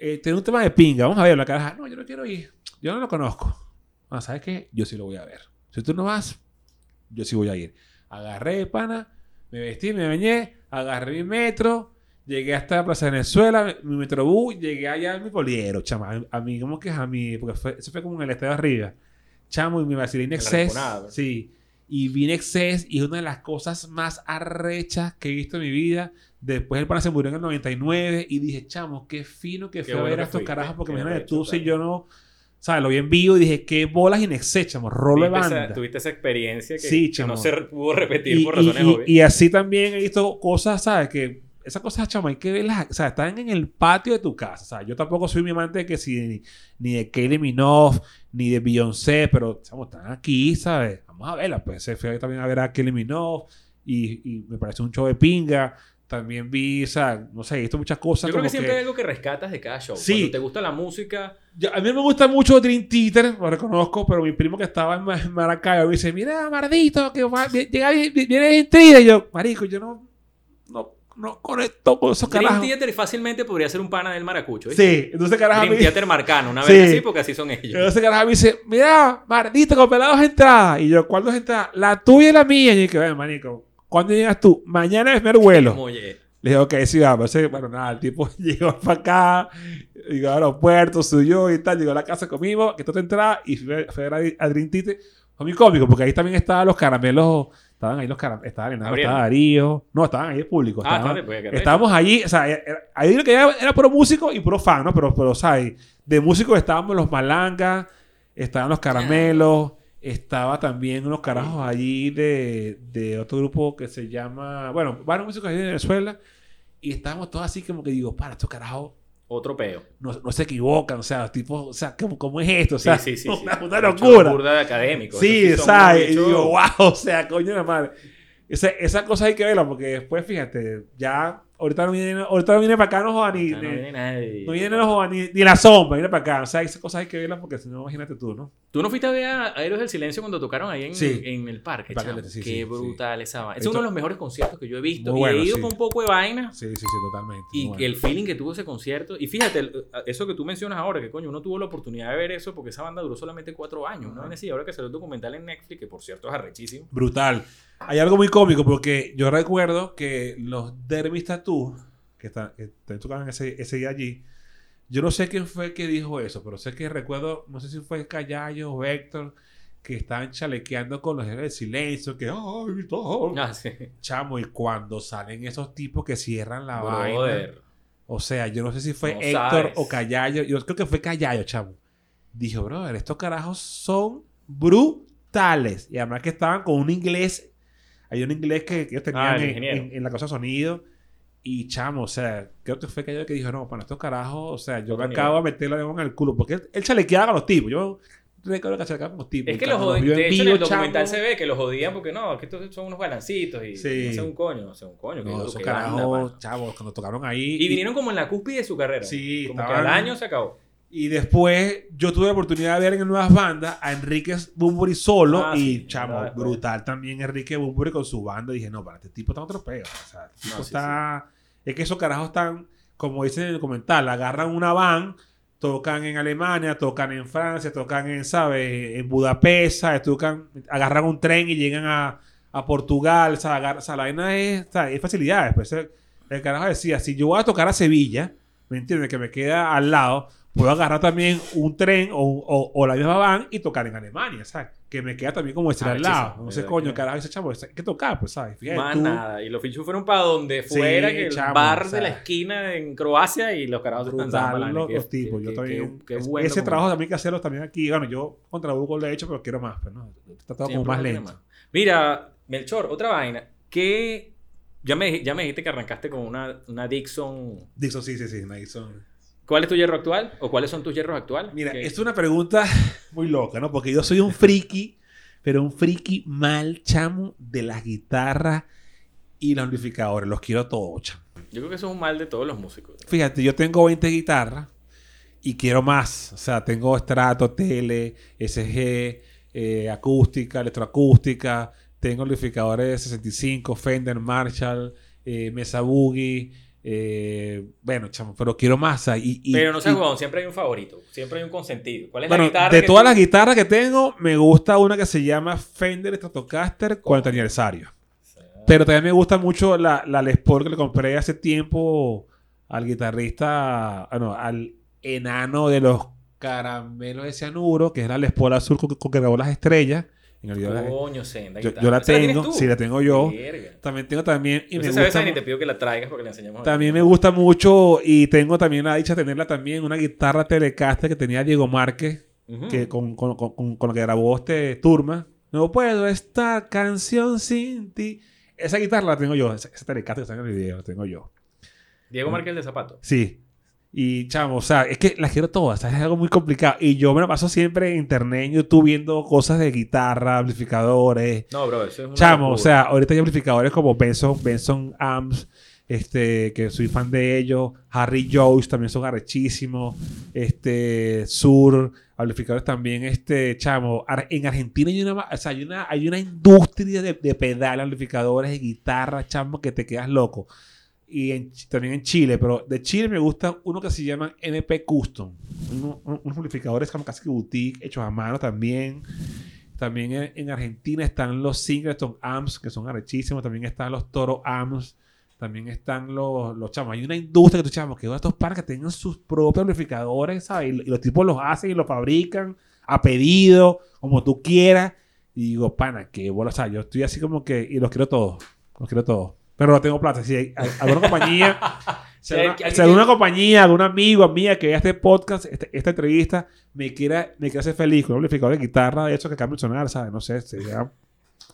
eh, tiene un tema de pinga. Vamos a ver la caraja. No, yo no quiero ir. Yo no lo conozco. Ah, ¿sabes qué? Yo sí lo voy a ver. Si tú no vas, yo sí voy a ir. Agarré, pana, me vestí, me bañé, agarré mi metro, llegué hasta la Plaza Venezuela, mi metrobús, llegué allá a mi poliero, chama. A mí, ¿cómo que es a mí? Porque fue, eso fue como en el estadio arriba. Chamo, y me vacilé en. Sí. Y vi en Excess y es una de las cosas más arrechas que he visto en mi vida. Después el pana se murió en el 99 y dije, chamo, qué fino que Qué fue a ver a estos carajos porque imagínate tú si yo no... ¿Sabes? Lo vi en vivo y dije, qué bolas in Excess, chamo. Rolo de esa- banda. Tuviste esa experiencia que, Sí, que no se pudo repetir Y, por razones y- obvias. y así también he visto cosas, ¿sabes? Que esas cosas, chamo, hay que verlas. O sea, están en el patio de tu casa. O sea, yo tampoco soy mi amante de que si ni, ni de Kylie Minogue, ni de Beyoncé, pero, chamo, están aquí, ¿sabes? Vamos a verlas. Pues se fue también a ver a Kylie Minogue y, y me parece un show de pinga. También vi, o sea, no sé, he visto muchas cosas. Yo creo como que siempre hay algo que rescatas de cada show. Sí. Cuando te gusta la música, Yo- a mí me gusta mucho Dream Theater, lo reconozco, pero mi primo que estaba en, Ma- en Maracaibo me dice, mira, Mardito, que va- llega, vi- viene Dream Theater. Y yo, marico, yo no, no, no conecto con esos Dream carajos. Theater fácilmente podría ser un pana del maracucho. Sí, entonces carajo Dream me Theater marcano, una Sí. vez así, porque así son ellos. entonces carajo me dice, mira, Mardito, compré las dos entradas. Y yo, ¿cuál dos entradas? La tuya y la mía. Y yo, que marico, ¿cuándo llegas tú? Mañana es mi vuelo. Oye, Le dije, ok, sí, vamos. Entonces, bueno, nada, el tipo [LAUGHS] llegó para acá, llegó al aeropuerto, subió y tal, llegó a la casa, comimos, que tú te entrada y fue, fue a a Dream Theater. Fue muy cómico, porque ahí también estaban los caramelos, estaban ahí los caramelos, estaba Leonardo, estaba Darío, no, estaban ahí el público. Ah, estaban- está, pues, estábamos allí, o sea, era- ahí lo que era, era puro músico y puro fan, ¿no? Pero, pero ¿sabes? De músicos estábamos los malangas, estaban los caramelos, estaba también unos carajos allí de, de otro grupo que se llama, bueno, varios músicos allí de Venezuela, y estábamos todos así como que digo, para, estos carajos Otro peo. no, no se equivocan, o sea, tipo, o sea, ¿cómo, cómo es esto? O sea, sí, sí, [LAUGHS] sí. una, una locura. burda de académicos. Sí, ¿sabes? Y digo, wow, o sea, coño de la madre. Esa, esa cosa hay que verla porque después, fíjate, ya ahorita no viene, ahorita no viene para acá, no joda ni, Ah, no viene nadie. no viene no ni, ni la sombra, viene para acá. O sea, esas cosas hay que verlas porque si no, imagínate tú, ¿no? ¿Tú no fuiste a ver a Héroes del Silencio cuando tocaron ahí en, Sí. en el parque, sí, Qué sí, brutal esa vaina. Es uno de los mejores conciertos que yo he visto. Muy y bueno, he ido con un poco de vaina. Sí, sí, sí, totalmente. Y el feeling que tuvo ese concierto. Y fíjate, el- eso que tú mencionas ahora, que coño, uno tuvo la oportunidad de ver eso porque esa banda duró solamente cuatro años. ¿no? Y ahora que salió el documental en Netflix, que por cierto es arrechísimo. Brutal. Hay algo muy cómico porque yo recuerdo que los Dermis Tattoo, que, están, que tocaban ese, ese día allí, yo no sé quién fue que dijo eso, pero sé que recuerdo, no sé si fue Callayo o Héctor, que estaban chalequeando con los héroes del silencio, que. Ah, sí. Chamo, y cuando salen esos tipos que cierran la vaina. O sea, yo no sé si fue No Héctor sabes. o Callayo. Yo creo que fue Callayo, chamo. Dijo, brother, estos carajos son brutales. Y además que estaban con un inglés. Hay un inglés que, que ellos tenían Ah, en, ingeniero. en- en la cosa de sonido. Y chamo, o sea, creo que fue Callayo que dijo, no, para estos carajos, o sea, yo me acabo de meter la lengua en el culo. Porque él, él chalequeaba a los tipos. Yo recuerdo que chalequeaba con los tipos. Es que los jodían. De hecho, en el documental chamo, se ve que los jodían porque no, que estos son unos balancitos y Sí. no hacen un coño, no hacen un coño. que No, esos que carajos, chavos, cuando tocaron ahí. Y vinieron como en la cúspide de su carrera. Sí, como que al año se acabó. Y después yo tuve la oportunidad de ver en nuevas bandas a Enrique Bumburi solo Ah, y sí, chamo, verdad, brutal también Enrique Bumburi con su banda. Y dije, no, para este tipo está otro peo. O sea, el tipo No, sí, está... Es que esos carajos están, como dicen en el comentario, agarran una van, tocan en Alemania, tocan en Francia, tocan en, ¿sabes? En Budapest, ¿sabes? Tocan, agarran un tren y llegan a, a Portugal, ¿sabes? O sea, la vaina es, es facilidades. Pues el, el carajo decía, si yo voy a tocar a Sevilla, ¿me entiendes? Que me queda al lado, puedo agarrar también un tren o, o, o la misma van y tocar en Alemania, ¿sabes? Que me queda también como decir Ah, al lado. muchísimo. Entonces, ¿Verdad coño, carajo, ese chamo, hay que tocar, pues, ¿sabes? Fíjate Más tú, nada. Y los fichos fueron para donde Sí, fuera, que el chamo, bar sea, de la esquina en Croacia y los carajos se la los, los Qué- tipos. qué- yo qué- también. qué bueno ese trabajo también hay que hacerlo también aquí. Bueno, yo contra Google lo he hecho, pero quiero más. Pues, ¿no? Está todo como más lento. más. Mira, Melchor, otra vaina. Que ya me, ya me dijiste que arrancaste con una, una Dixon. Dixon, sí, sí, sí. Madison. ¿Cuál es tu hierro actual? ¿O cuáles son tus hierros actuales? Mira, Que- es una pregunta [LAUGHS] muy loca, ¿no? Porque yo soy un friki, pero un friki mal chamo de las guitarras y los amplificadores. Los quiero todos, chamo. Yo creo que eso es un mal de todos los músicos. Fíjate, yo tengo 20 guitarras y quiero más. O sea, tengo estrato, tele, SG, eh, acústica, electroacústica. Tengo amplificadores de 65, Fender, Marshall, eh, Mesa Boogie. Eh, bueno, chamo, pero quiero sea, y, y- Pero no seas y- siempre hay un favorito. Siempre hay un consentido. ¿Cuál es la guitarra? de todas tú- las guitarras que tengo, me gusta una que se llama Fender Stratocaster 40 aniversario. Pero también me gusta mucho la, la Les Paul que le compré hace tiempo al guitarrista, ah, no, al enano de los caramelos de cianuro, que es la Les Paul azul con, con que grabó las estrellas. Coño, senda yo, la ¿Esa tienes tengo, sí, la tengo yo. Verga. También tengo también, y me gusta, te pido que la traigas porque le enseñamos a también me gusta mucho y tengo también la dicha de tenerla también, una guitarra Telecaster que tenía Diego Márquez, que con, con, con, con- lo que grabó este Turma. No puedo estar canción sin ti. Esa guitarra la tengo yo. Esa, esa Telecaster que está en el video la tengo yo. Diego Márquez de Zapato. Sí. Y chamo, o sea, es que las quiero todas. ¿sabes? Es algo muy complicado. Y yo me la paso siempre en internet, en YouTube, viendo cosas de guitarra, amplificadores. No, bro, eso es una Chamo, o sea, ahorita hay amplificadores como Benson, Benson Amps, este, que soy fan de ellos. Harry Joyce también son arrechísimos. Este, Sur, amplificadores también, este, chamo. Ar- en Argentina hay una, o sea, hay una, hay una industria de, de pedales, amplificadores, de guitarra, chamo, que te quedas loco. Y también en Chile, pero de Chile me gusta uno que se llama MP Custom. Uno- un- unos amplificadores como casi que boutique, hechos a mano también. También en, en Argentina están los Singleton Amps, que son arrechísimos. También están los Toro Amps. También están los, los chamos. Hay una industria que tú chamos, que estos para que tengan sus propios amplificadores, ¿sabes? Y, y los tipos los hacen y los fabrican a pedido, como tú quieras. Y digo, pana, que bola. O sea, yo estoy así como que, y los quiero todos. Los quiero todos. Pero no tengo plata. Si hay, hay alguna compañía, [LAUGHS] si hay- alguna, si alguna que- compañía, algún amigo, amiga que vea este podcast, este- esta entrevista, me quiera, me quiera hacer feliz con un amplificador de guitarra, de hecho que cambie el sonar, ¿sabes? No sé, sería-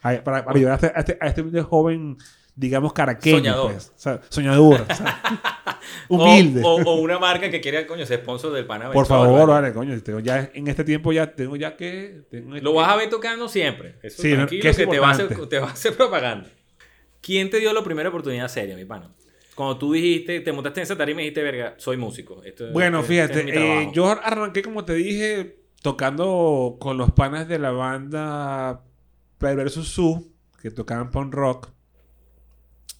para, para ayudar a este, a este, a este joven, digamos, caraqueño. Soñador. pues, o sea, soñador. o sea, [LAUGHS] humilde. O, o- una marca que quiera, coño, ser sponsor del pana. Por favor, ¿vale? vale, coño. tengo ya, en este tiempo ya tengo ya que... Tengo Lo vas a ver tocando siempre. Eso Sí, tranquilo, que que, es te, va a hacer, te va a hacer propaganda. ¿Quién te dio la primera oportunidad seria, mi pana? Cuando tú dijiste, te montaste en esa tarima y dijiste, verga, soy músico. Esto- Bueno, este- fíjate, este es eh, trabajo". yo arranqué, como te dije, tocando con los panas de la banda Perverso Su, que tocaban punk rock.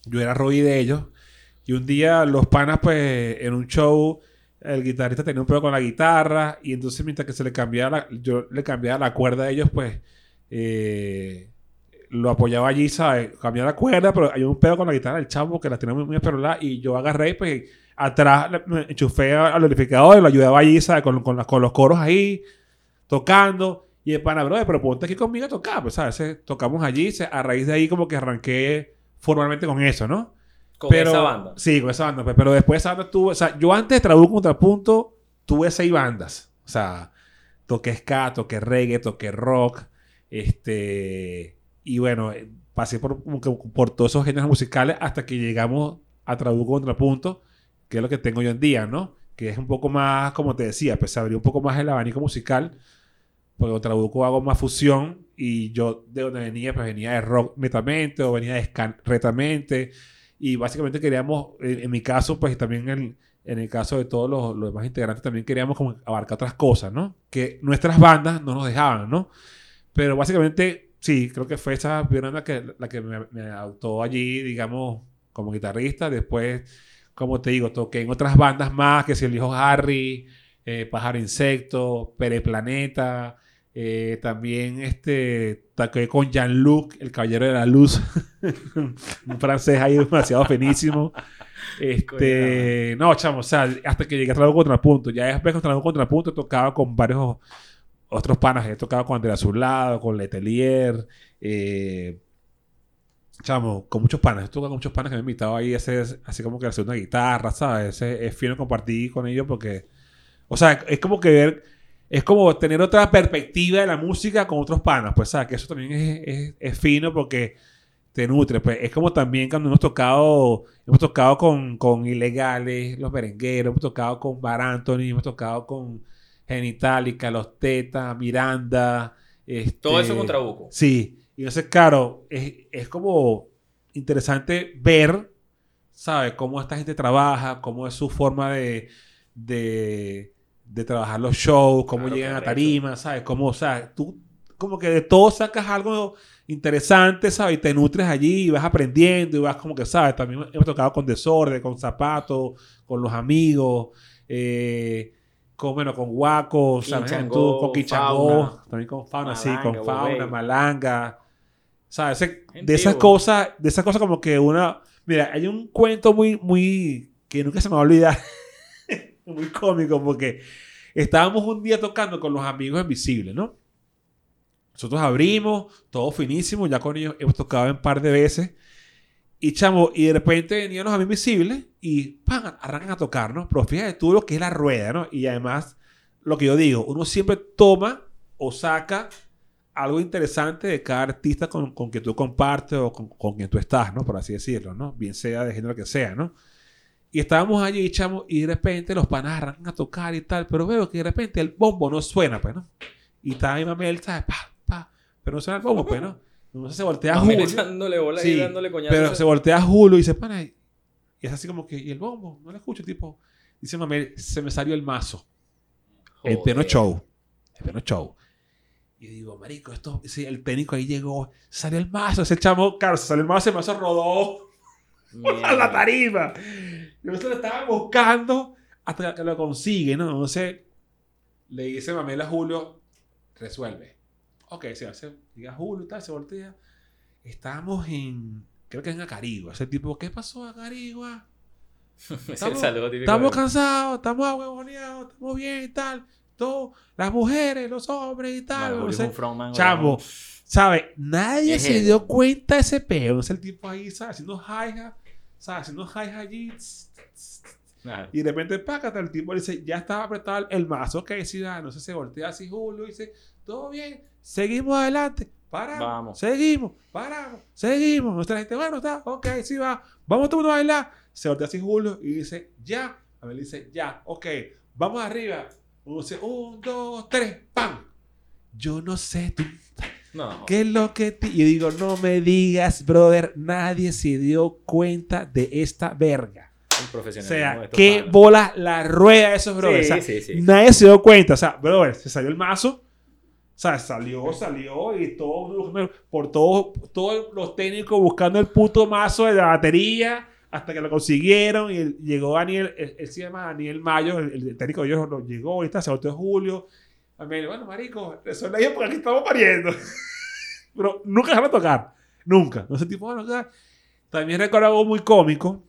Yo era Roy de ellos. Y un día los panas, pues, en un show, el guitarrista tenía un pedo con la guitarra. Y entonces, mientras que se le cambiaba la, yo le cambiaba la cuerda a ellos, pues, eh, lo apoyaba allí, ¿sabes? Cambiaba la cuerda, pero hay un pedo con la guitarra del chavo que la tenía muy, muy esperolada. Y yo agarré, pues, atrás me enchufé al amplificador y lo ayudaba allí, ¿sabes? Con, con, las- con los coros ahí, tocando. Y el pana, brother, pero ponte aquí conmigo a tocar, pues, ¿sabes? Tocamos allí, se- a raíz de ahí como que arranqué formalmente con eso, ¿no? Con pero, esa banda. Sí, con esa banda. pues, pero después esa banda tuve... O sea, yo antes de Trabuco Contrapunto tuve seis bandas. O sea, toqué ska, toqué reggae, toqué rock. Este... Y bueno, eh, pasé por, por todos esos géneros musicales hasta que llegamos a Trabuco Contrapunto, que es lo que tengo yo en día, ¿no? Que es un poco más, como te decía, pues abrió un poco más el abanico musical. Porque con Trabuco hago más fusión y yo de donde venía, pues venía de rock netamente o venía de ska netamente. Y básicamente queríamos, en, en mi caso, pues también en, en el caso de todos los, los demás integrantes, también queríamos como abarcar otras cosas, ¿no? Que nuestras bandas no nos dejaban, ¿no? Pero básicamente, sí, creo que fue esa banda que, la que me, me adoptó allí, digamos, como guitarrista. Después, como te digo, toqué en otras bandas más, que si el hijo Harry, eh, Pájaro Insecto, Pereplaneta. Eh, también este, toqué con Jean-Luc, el Caballero de la Luz. [LAUGHS] un francés ahí demasiado finísimo. Este, no, chamo, o sea, hasta que llegué a Trabajo Contrapunto. Ya después con Trabajo Contrapunto tocaba con varios otros panas. He tocado con Andrea Azulado, con Letelier. Eh, con muchos panas. He tocado con muchos panas que me han invitado ahí a hacer así como que hacer una guitarra, ¿sabes? Es, es fino compartir con ellos porque, o sea, es como que ver, es como tener otra perspectiva de la música con otros panas. Pues, ¿sabes? Que eso también es, es, fino porque te nutre. Pues es como también cuando hemos tocado, hemos tocado con, con Ilegales, Los Berengueros, hemos tocado con Bar Anthony, hemos tocado con Genitalica, Los Tetas, Miranda. Este, Todo eso con Trabuco. Sí. Y entonces, claro, es, es como interesante ver, ¿sabes? Cómo esta gente trabaja, cómo es su forma de, de, de trabajar los shows, cómo Claro, llegan a tarima, ¿sabes? Cómo, o sea, tú como que de todo sacas algo interesante, ¿sabes? Y te nutres allí y vas aprendiendo y vas como que, ¿sabes? También hemos tocado con Desorden, con Zapatos, con los amigos, eh, con, bueno, con Guaco, ¿sabes? Tú, con Quinchangó, Fauna. también con Fauna, sí, Malanga, con Fauna. Malanga. ¿Sabes? Ese- de esas cosas, de esas cosas como que una... Mira, hay un cuento muy, muy... que nunca se me va a olvidar. [LAUGHS] muy cómico porque estábamos un día tocando con los amigos invisibles, ¿no? Nosotros abrimos, todo finísimo, ya con ellos hemos tocado un par de veces. Y chamo, y de repente venían los amigos invisibles y ¡pam! arrancan a tocar, ¿no? Pero fíjate tú lo que es la rueda, ¿no? Y además, lo que yo digo, uno siempre toma o saca algo interesante de cada artista con, con que tú compartes o con, con quien tú estás, ¿no? Por así decirlo, ¿no? Bien sea de género que sea, ¿no? Y estábamos allí, chamo, y de repente los panas arrancan a tocar y tal, pero veo que de repente el bombo no suena, pues, ¿no? Y está mi mamel, ¿sabes? Pa, pa, pero no suena el bombo, pues, ¿no? Entonces se voltea menos Julio. echándole bola Sí, y dándole coñazo. Pero se voltea Julio y dice, pana, y es así como que, ¿y el bombo? No lo escucho, tipo. Dice mamel, se me salió el mazo. El pleno show. El pleno show. Y digo, marico, esto, sí, el técnico ahí llegó, salió el mazo, ese chamo, claro, se salió el mazo, el mazo rodó [LAUGHS] a la tarima. Y nosotros lo estaban buscando hasta que lo consigue, ¿no? Entonces, le dice Mamela a Julio, resuelve. Ok, se hace, llega Julio y tal, se voltea. Estábamos en, creo que en Acarigua. Ese tipo, ¿qué pasó Acarigua? [LAUGHS] Es Estamos- Estamos cansados, estamos ahuevoneados, estamos bien y tal. Todo, las mujeres, los hombres y tal. No sé. es Chamo. ¿sabes? Nadie Es se él. dio cuenta de ese peo. Sé, el tipo ahí, ¿sabes? Haciendo hi-hat, ¿sabes? Haciendo hi-hat allí. Y de repente, pácate, el tipo dice, ya estaba apretado el mazo. Ok, sí, da, no sé, se voltea así Julio y dice, todo bien, seguimos adelante. Paramos, Vamos. seguimos, paramos, seguimos. Nuestra gente, bueno, está, ok, sí va. Vamos todos a bailar. Se voltea así Julio y dice, ya. A ver, dice, ya, ok, vamos arriba. Uno dice, un, dos, tres, ¡pam! Yo no sé, tú No. ¿Qué es lo que te... Y digo, no me digas, brother, nadie se dio cuenta de esta verga. O sea, qué bola la rueda de esos brothers. Sí, O sea, sí, sí. Nadie se dio cuenta. O sea, brother, se salió el mazo. O sea, salió, salió y todo, por todo, todos los técnicos buscando el puto mazo de la batería hasta que lo consiguieron y llegó Daniel, él, se llama Daniel Mayo, el, técnico de ellos lo llegó y está, se volteó Julio. A mí, bueno, marico, resuelve ahí porque aquí estamos pariendo. [LAUGHS] Pero nunca dejaron tocar. Nunca. No sé, tipo, bueno, sea, También recuerdo algo muy cómico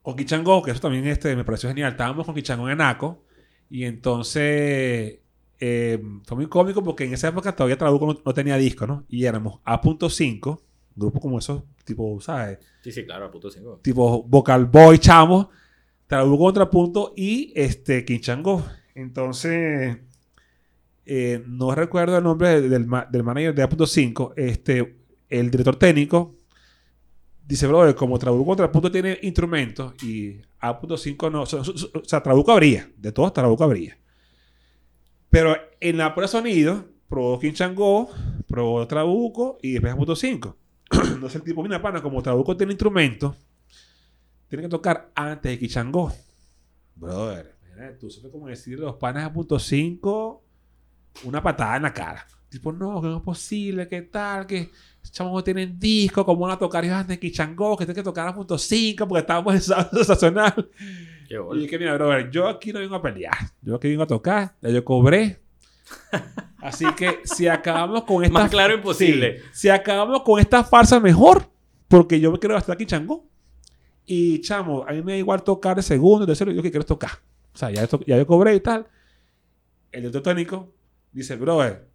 con Kichango, que eso también este, me pareció genial. Estábamos con Kichango en Anaco y entonces eh, fue muy cómico porque en esa época todavía Trabuco no, no tenía disco, ¿no? Y éramos A.5, grupo como esos, tipo, ¿sabes? Sí, sí, claro, puto 5. Tipo Vocal Boy, chamo, Trabuco Contrapunto y este Kinchango. Entonces, eh, no recuerdo el nombre del, del manager de A.5, este, el director técnico dice, brother, como Trabuco Contrapunto tiene instrumentos y A.5 no, o sea, o sea, Trabuco habría, de todos Trabuco habría. Pero en la prueba de sonido, probó Kinchango, probó Trabuco y después A.5. Entonces [CLEARS THROAT] el tipo, mira, pana, como Trabuco tiene instrumentos tiene que tocar antes de Kichangó. Brother, mira, tú sabes cómo decir los panes a punto 5, una patada en la cara. Tipo, no, que no es posible, que tal, que chavos no tienen disco, cómo van a tocar ellos antes de Kichangó, que tienen que tocar a punto 5 porque estábamos en sensacional. [LAUGHS] Qué Y dije, mira, brother, yo aquí no vengo a pelear. Yo aquí vengo a tocar. Ya yo cobré. [LAUGHS] Así que si acabamos con esta... Más claro imposible. Sí, si acabamos con esta farsa mejor, porque yo me quiero gastar aquí changó. Y chamo, a mí me da igual tocar de segundo, de tercero, yo que quiero tocar. O sea, ya, esto- ya yo cobré y tal. El director técnico dice, brother,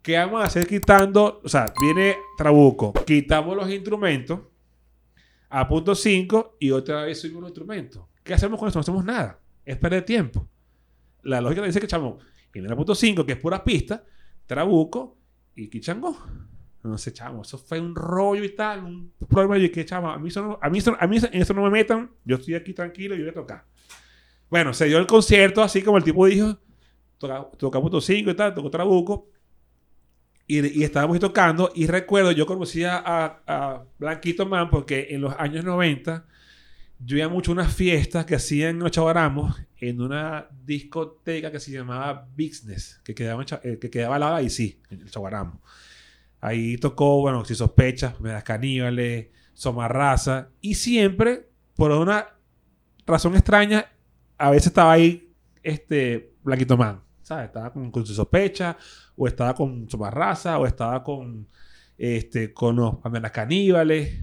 ¿qué vamos a hacer quitando? O sea, viene Trabuco, quitamos los instrumentos a punto 5 y otra vez subimos los instrumentos. ¿Qué hacemos con eso? No hacemos nada. Es perder tiempo. La lógica dice que, chamo, a punto 5, que es pura pista, Trabuco y Kichangó. No sé, chamo, eso fue un rollo y tal, un problema. Y que, chamo, a mí, eso no- a mí, eso- a mí en eso no me metan, yo estoy aquí tranquilo y voy a tocar. Bueno, se dio el concierto así como el tipo dijo, toca, toca punto 5 y tal, tocó Trabuco. Y, y estábamos tocando. Y recuerdo, yo conocía a, a Blanquito Man porque en los años 90 yo iba mucho a unas fiestas que hacían en Chavaramos en una discoteca que se llamaba Business, que quedaba, eh, que quedaba al lado ahí, sí, en Chavaramo. Ahí tocó, bueno, Si Sospechas, Medas Caníbales, Somarraza. Y siempre, por una razón extraña, a veces estaba ahí este Blanquito Man. ¿Sabes? Estaba con, con sospecha, o estaba con Somarraza, o estaba con, este, con los Amenas Caníbales,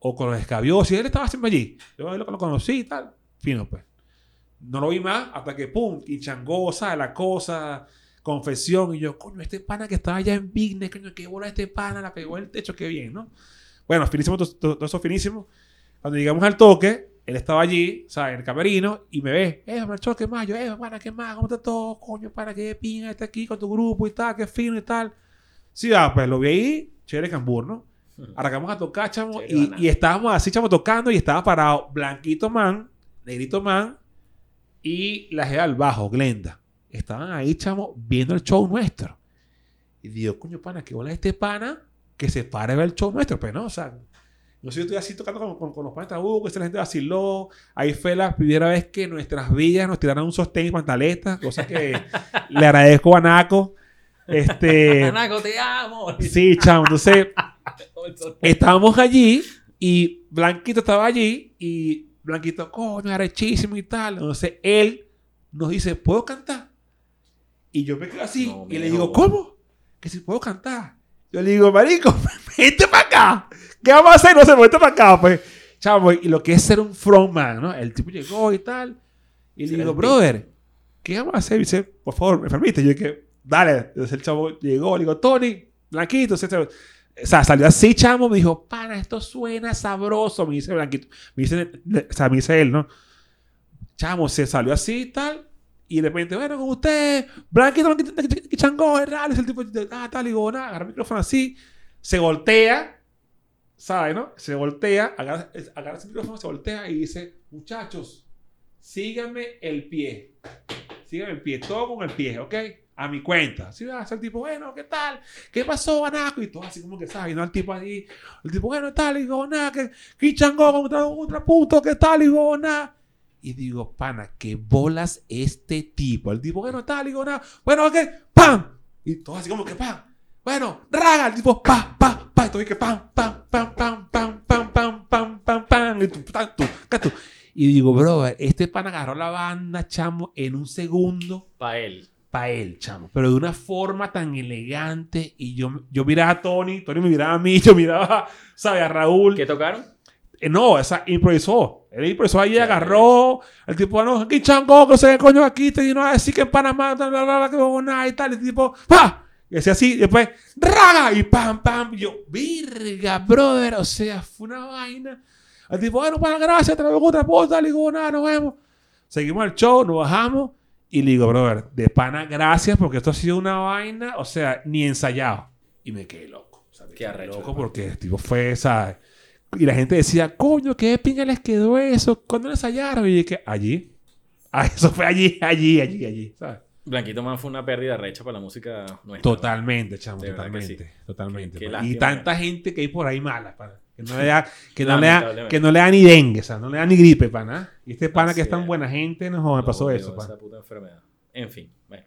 o con los Escabiosos. Y él estaba siempre allí. Yo lo, lo conocí y tal. Fino, pues. No lo vi más hasta que, pum, y changosa, la cosa, confesión. Y yo, coño, este pana que estaba allá en Business, coño, qué bola este pana, la pegó en el techo, qué bien, ¿no? Bueno, finísimo, todo, todo- eso finísimo. Cuando llegamos al toque, él estaba allí, ¿sabes? En el camerino, y me ve, eh, marchó, ¿qué más? Yo, eh, pana, ¿qué más? ¿Cómo está todo? Coño, para qué pinga está aquí con tu grupo y tal, qué fino y tal. Sí, ah, pues lo vi ahí, chévere cambur, ¿no? Arrancamos a tocar, chamo, y, y estábamos así, chamo, tocando, y estaba parado Blanquito Man, Negrito Man, y la jeva al bajo, Glenda. Estaban ahí, chamo, viendo el show nuestro. Y digo, coño, pana, qué bola este pana que se pare a ver el show nuestro, pero no, o sea, no sé, yo estoy así tocando con, con- con los panes de trabuco, esta gente vaciló. Ahí fue la primera vez que nuestras villas nos tiraron un sostén y pantaletas, cosa que [LAUGHS] le agradezco a Naco. Este, [LAUGHS] Anaco, te amo. sí, chamo, entonces estábamos allí y Blanquito estaba allí y Blanquito, coño, arrechísimo y tal. Entonces él nos dice, ¿puedo cantar? Y yo me quedo así No, y le digo, ¿cómo? Que si puedo cantar. Yo le digo, marico, [LAUGHS] vente para acá. ¿Qué vamos a hacer? No sé, vente para acá, pues. Chavo, y lo que es ser un frontman, ¿no? El tipo llegó y tal. Y le digo, brother, ¿qué vamos a hacer? Y dice, por favor, me permite. Yo dije, dale. Entonces el chavo llegó, le digo, Tony, Blanquito. se- O sea, salió así, chamo, me dijo, pana, esto suena sabroso. Me dice Blanquito. Me dice, o sea, me dice él, ¿no? Chamo, se salió así y tal. Y de repente, bueno, con usted, Blanquito, Blanquito, Chango, es raro. Es el tipo, ah, tal, y digo, nada, agarra el micrófono así. Se voltea, ¿sabes, no? Se voltea, agarra, agarra ese micrófono, se voltea y dice, muchachos, síganme el pie. Síganme el pie, todo con el pie, ¿ok? A mi cuenta. Así va a ser el tipo, bueno, ¿qué tal? ¿Qué pasó, Anaco? Y todo así como que, ¿sabes? No el tipo ahí, el tipo, bueno, ¿qué tal? Y digo, nada, que Kichango contra otra puto, ¿qué tal? Y digo, nada. Y digo, pana, ¿qué bolas este tipo? El tipo, bueno, tal, digo, nada. Bueno, ¿qué? ¡Pam! Y todo así como que, ¡pam! Bueno, raga, el tipo, pa, pa, pa, y todo que pam, pam, pam, pam, pam, pam, pam, pam, pam, pam, y tu, ta, tu, ca, tu. Y digo, bro, este pan agarró la banda, chamo, en un segundo Para él. Para él, chamo. Pero de una forma tan elegante. Y yo, yo miraba a Tony, Tony me miraba a mí, [LAUGHS] yo miraba, ¿sabes? A Raúl. ¿Qué tocaron? Eh, no, esa improvisó. Él improvisó ahí, agarró. El tipo, no, aquí chango, que se coño aquí, te vino a decir que en Panamá, bla, bla, bla, que nada y tal. El tipo, ¡pa! Y decía así, y después, ¡raga! Y pam, pam. Y yo, virga, brother. O sea, fue una vaina. El tipo, bueno, para gracias, te traigo otra puta. Le digo, nada, nos vemos. Seguimos el show, nos bajamos. Y le digo, brother, de pana, gracias, porque esto ha sido una vaina, o sea, ni ensayado. Y me quedé loco. O sea, me quedé arrecho, loco porque el tipo fue, ¿sabes? Y la gente decía, coño, qué pinga les quedó eso. ¿Cuándo lo ensayaron? Y dije, allí. [LAUGHS] Ah, eso fue allí, allí, allí, allí, ¿sabes? Blanquito Man fue una pérdida recha para la música nuestra. Totalmente, chamo, totalmente. Totalmente. Pues. y tanta gente que hay por ahí mala, para, Que no le da, que no le da, que no le da ni dengue, o sea, no le da ni gripe, pana. Y este pana que es tan buena gente, no, me pasó eso, pana. Esa puta enfermedad. En fin, bueno.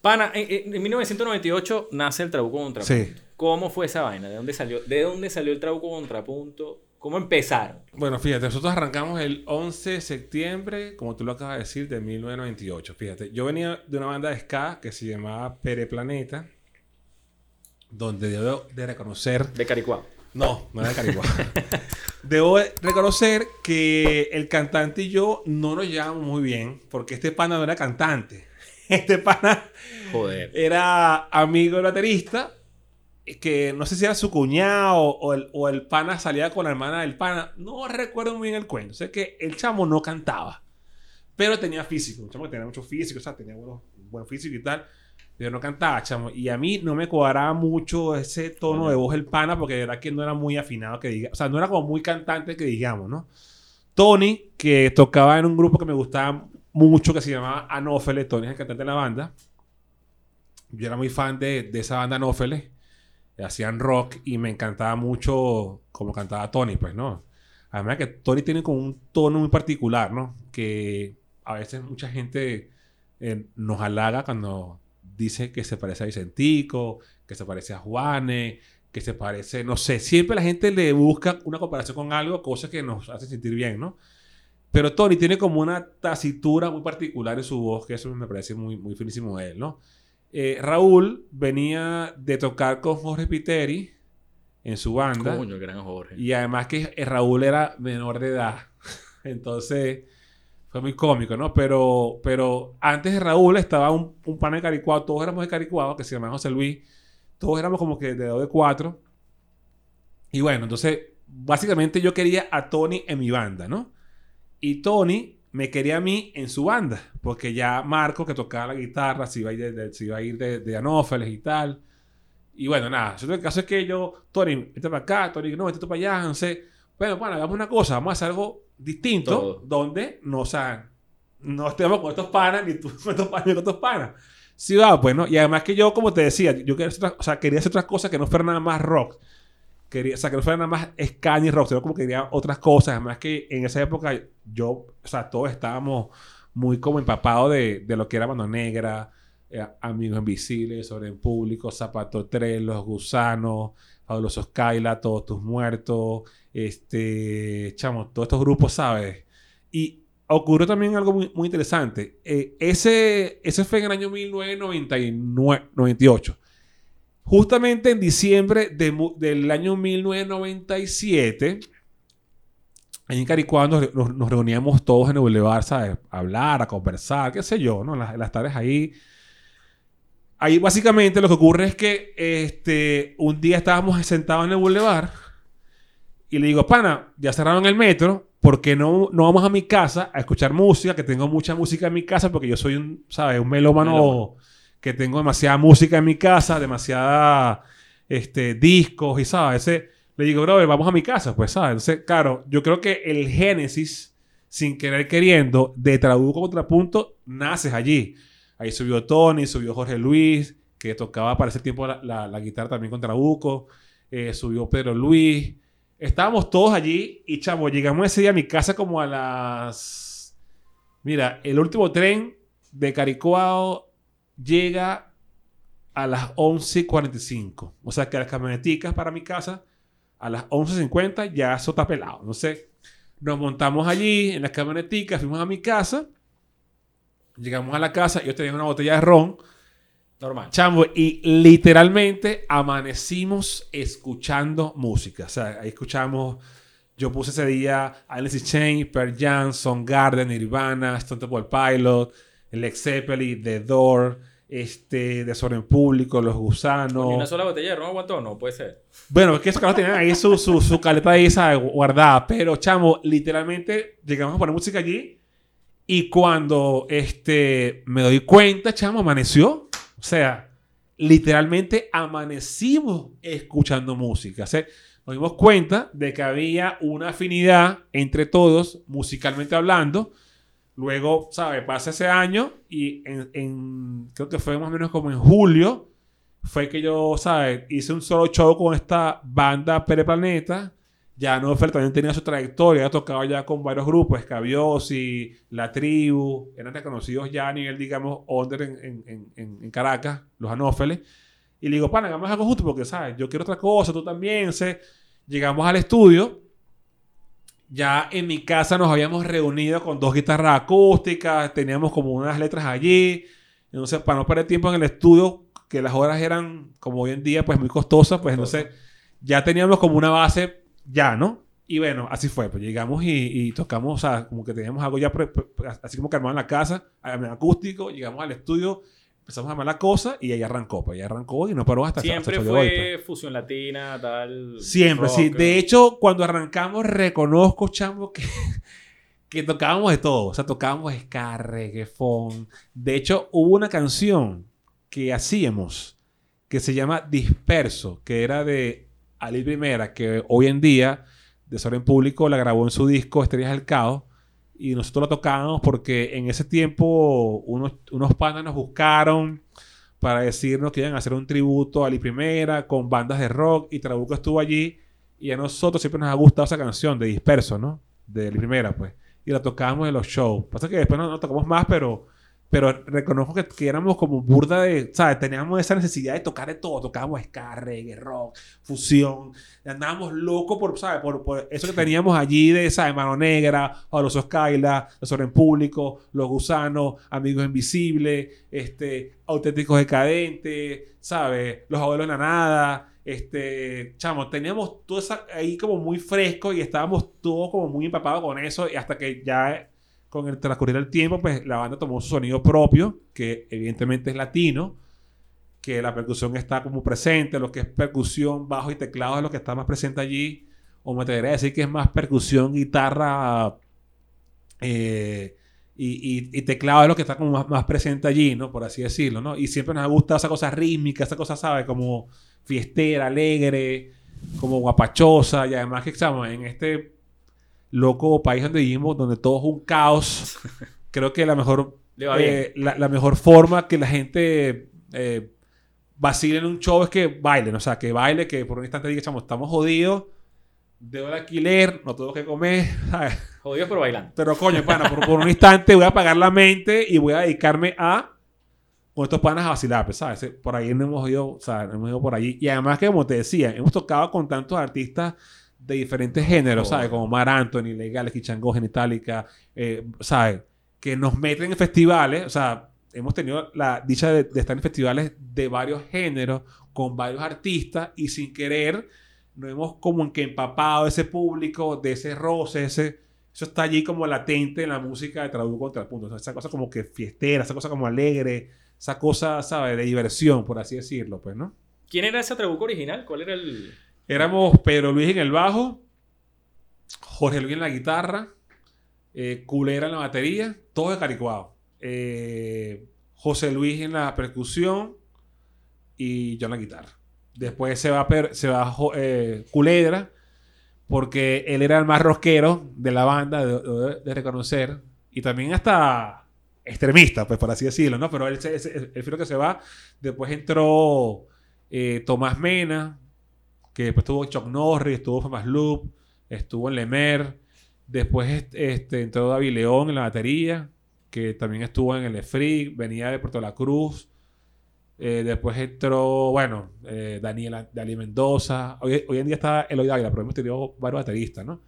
Pana, en, 1998 nace el Trabuco Contrapunto. Sí. ¿Cómo fue esa vaina? ¿De dónde salió, de dónde salió el Trabuco Contrapunto? ¿Cómo empezaron? Bueno, fíjate, nosotros arrancamos el 11 de septiembre, como tú lo acabas de decir, de 1998. Fíjate, yo venía de una banda de ska que se llamaba Pereplaneta, donde debo de reconocer... De Caricuá. No, no era de Caricuá. [LAUGHS] debo reconocer que el cantante y yo no nos llevamos muy bien, porque este pana no era cantante. [LAUGHS] Este pana Joder. era amigo del baterista, que no sé si era su cuñado o el, o el, pana salía con la hermana del pana. No recuerdo muy bien el cuento. Sé que el chamo no cantaba, pero tenía físico. Un chamo que tenía mucho físico, o sea, tenía buen físico y tal. Pero no cantaba, chamo. Y a mí no me cuadraba mucho ese tono de voz del pana porque de verdad que no era muy afinado que diga. O sea, no era como muy cantante que digamos, ¿no? Tony, que tocaba en un grupo que me gustaba mucho que se llamaba Anófeles. Tony es el cantante de la banda. Yo era muy fan de, de esa banda Anófeles. Hacían rock y me encantaba mucho como cantaba Tony, pues, ¿no? Además que Tony tiene como un tono muy particular, ¿no? Que a veces mucha gente eh, nos halaga cuando dice que se parece a Vicentico, que se parece a Juanes, que se parece, no sé, siempre la gente le busca una comparación con algo, cosas que nos hace sentir bien, ¿no? Pero Tony tiene como una tacitura muy particular en su voz, que eso me parece muy, muy finísimo de él, ¿no? Eh, Raúl venía de tocar con Jorge Piteri en su banda. Coño, gran Jorge. Y además que Raúl era menor de edad. [LAUGHS] Entonces, fue muy cómico, ¿no? Pero, pero antes de Raúl estaba un, un pana de Caricuado. Todos éramos de Caricuado, que se llama José Luis. Todos éramos como que de dos de cuatro. Y bueno, entonces, básicamente yo quería a Tony en mi banda, ¿no? Y Tony me quería a mí en su banda, porque ya Marco, que tocaba la guitarra, se iba a ir de, se iba a ir de, Anófeles y tal. Y bueno, nada, el caso es que yo, Tony, vete para acá, Tony, no, vete para allá, no sé. Bueno, bueno, hagamos una cosa, vamos a hacer algo distinto, donde no, o sea, no estemos con estos panas, ni tú [LAUGHS] con estos panas, ni con estos panas. Sí, va, pues, ¿no? Y además que yo, como te decía, yo quería hacer, o sea, quería hacer otras cosas que no fueran nada más rock quería, o sea, que no fuera nada más ska y rock, sino como que quería otras cosas. Además que en esa época yo, o sea, todos estábamos muy como empapados de, de lo que era Mano Negra, eh, Amigos Invisibles, Sobre el Público, Zapato 3, Los Gusanos, Fabulosos Kaila, Todos Tus Muertos, este, chamo, todos estos grupos, ¿sabes? Y ocurrió también algo muy, muy interesante. Eh, ese, ese fue en el año 1998. Justamente en diciembre del año 1997, en Caricuá nos, nos, reuníamos todos en el Boulevard, ¿sabes? A hablar, a conversar, qué sé yo, ¿no? Las, las tardes ahí. Ahí básicamente lo que ocurre es que este, un día estábamos sentados en el Boulevard y le digo, pana, ya cerraron el metro, ¿por qué no, no vamos a mi casa a escuchar música? Que tengo mucha música en mi casa porque yo soy un, ¿sabes? Un melómano que tengo demasiada música en mi casa, demasiada este, discos y, ¿sabes? le digo, bro, vamos a mi casa, pues, ¿sabes? Entonces, claro, yo creo que el génesis, sin querer queriendo, de Trabuco Contrapunto, naces allí. Ahí subió Tony, subió Jorge Luis, que tocaba para ese tiempo la, guitarra también con Trabuco, eh, subió Pedro Luis. Estábamos todos allí y, chamo, llegamos ese día a mi casa como a las... Mira, el último tren de Caricuao llega a las 11.45. O sea que las camioneticas para mi casa a las 11.50 ya eso está pelado. No sé. Nos montamos allí en las camioneticas, fuimos a mi casa. Llegamos a la casa, yo tenía una botella de ron. Normal. Chambo, y literalmente amanecimos escuchando música. O sea, ahí escuchamos. Yo puse ese día Alice Chain, Per Jam, Garden, Nirvana, Stone Temple Pilot, Led Zeppelin, The Door, este, Desorden Público, Los Gusanos. ¿Y una sola botella de ron aguantó? No, puede ser. Bueno, es que esos carros tenían ahí su, su, su caleta esa guardada. Pero, chamo, literalmente llegamos a poner música allí. Y cuando este, me doy cuenta, chamo, amaneció. O sea, literalmente amanecimos escuchando música. O sea, nos dimos cuenta de que había una afinidad entre todos, musicalmente hablando Luego, ¿sabes? Pasa ese año y en, creo que fue más o menos como en julio, fue que yo, ¿sabes? Hice un solo show con esta banda Pereplaneta. Ya Nofel también tenía su trayectoria, tocaba ya con varios grupos, Escabiosi, La Tribu, eran reconocidos ya a nivel, digamos, under en, en, en, en Caracas, los Anófeles. Y le digo, pana, hagamos algo justo porque, ¿sabes? Yo quiero otra cosa, tú también, sé. Llegamos al estudio. Ya en mi casa nos habíamos reunido con dos guitarras acústicas, teníamos como unas letras allí. Entonces, para no perder tiempo en el estudio, que las horas eran, como hoy en día, pues muy costosas, pues entonces ya teníamos como una base ya, ¿no? Y bueno, así fue. Pues llegamos y, y tocamos, o sea, como que teníamos algo ya, pre- pre- así como que armado en la casa, acústico, llegamos al estudio, empezamos a armar la cosa y ahí arrancó. Pues ahí arrancó y no paró hasta Siempre hasta fue hoy, pues. fusión latina, tal. Siempre, sí. De hecho, cuando arrancamos, reconozco, chamo, que, [LAUGHS] que tocábamos de todo. O sea, tocábamos ska, reggae, funk. De hecho, hubo una canción que hacíamos que se llama Disperso, que era de Ali Primera, que hoy en día, Desorden Público, la grabó en su disco Estrellas del Caos. Y nosotros la tocábamos porque en ese tiempo unos, unos panas nos buscaron para decirnos que iban a hacer un tributo a Ali Primera con bandas de rock y Trabuco estuvo allí y a nosotros siempre nos ha gustado esa canción de Disperso, ¿no? De Ali Primera, pues. Y la tocábamos en los shows. Pasa que después no tocamos más, pero, pero reconozco que, que éramos como burda de, ¿sabes? Teníamos esa necesidad de tocar de todo. Tocábamos ska, reggae, rock, fusión. Andábamos locos por, ¿sabes? Por, por eso que teníamos allí de, ¿sabes? Mano Negra, los Skyla, Los Orden Público, Los Gusanos, Amigos Invisibles, este, Auténticos Decadentes, ¿sabes? Los Abuelos de la Nada. Este, chamo, teníamos todo eso ahí como muy fresco y estábamos todos como muy empapados con eso y hasta que ya con el transcurrir del tiempo, pues la banda tomó su sonido propio, que evidentemente es latino, que la percusión está como presente, lo que es percusión, bajo y teclado es lo que está más presente allí, o me atrevería a decir que es más percusión, guitarra eh, y, y- teclado es lo que está como más, más presente allí, ¿no? Por así decirlo, ¿no? Y siempre nos ha gustado esa cosa rítmica, esa cosa, ¿sabes? Como fiestera, alegre, como guapachosa, y además que estamos en este loco país donde vivimos, donde todo es un caos, [LAUGHS] creo que la mejor, eh, la, la mejor forma que la gente eh, vacile en un show es que bailen, o sea, que baile, que por un instante diga, chamo, estamos jodidos, debo el alquiler, no tengo que comer, [LAUGHS] ¿sabes? Jodidos pero bailando. Pero coño, pana, por, por un instante voy a apagar la mente y voy a dedicarme a con estos panas a vacilar, pues, ¿sabes? Por ahí no hemos ido, o sea, no hemos ido por allí. Y además que, como te decía, hemos tocado con tantos artistas de diferentes géneros, ¿sabes? Como Mar Anthony, Legales, Kichangó, Genitalica, eh, ¿sabes? Que nos meten en festivales, o sea, hemos tenido la dicha de, de estar en festivales de varios géneros, con varios artistas, y sin querer nos hemos como en que empapado de ese público, de ese roce, ese... Eso está allí como latente en la música de Traduco contra el punto. O sea, esa cosa como que fiestera, esa cosa como alegre, esa cosa, ¿sabes? De diversión, por así decirlo, pues, ¿no? ¿Quién era ese trabuco original? ¿Cuál era el...? Éramos Pedro Luis en el bajo, Jorge Luis en la guitarra, eh, Culera en la batería, todo de Caricuao. Eh, José Luis en la percusión y yo en la guitarra. Después se va, se va eh, Culebra, porque él era el más rockero de la banda, de reconocer, y también hasta extremista, pues por así decirlo, ¿no? Pero él, se- se- él fue lo que se va. Después entró eh, Tomás Mena, que después estuvo Chuck Norris, estuvo Famas Loop, estuvo en Lemer, después este, entró David León en la batería, que también estuvo en el Freak, venía de Puerto La Cruz, Eh, después entró, bueno, eh, Daniela, Dani Mendoza, hoy, hoy en día está Eloy Dávila, pero hemos tenido varios bateristas, ¿no?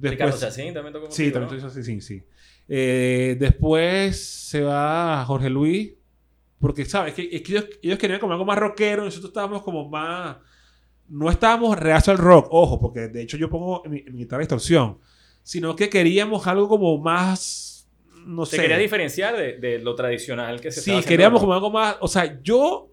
Ricardo Chacín también tocó Sí, también ¿no? sí, sí, sí. Eh, después se va Jorge Luis. Porque, ¿sabes? Que, es que ellos, ellos querían como algo más rockero. Nosotros estábamos como más... No estábamos reacio al rock, ojo, porque de hecho yo pongo mi, mi guitarra distorsión. Sino que queríamos algo como más... No Se sé. quería diferenciar de, de lo tradicional que se Sí, queríamos como algo más... O sea, yo...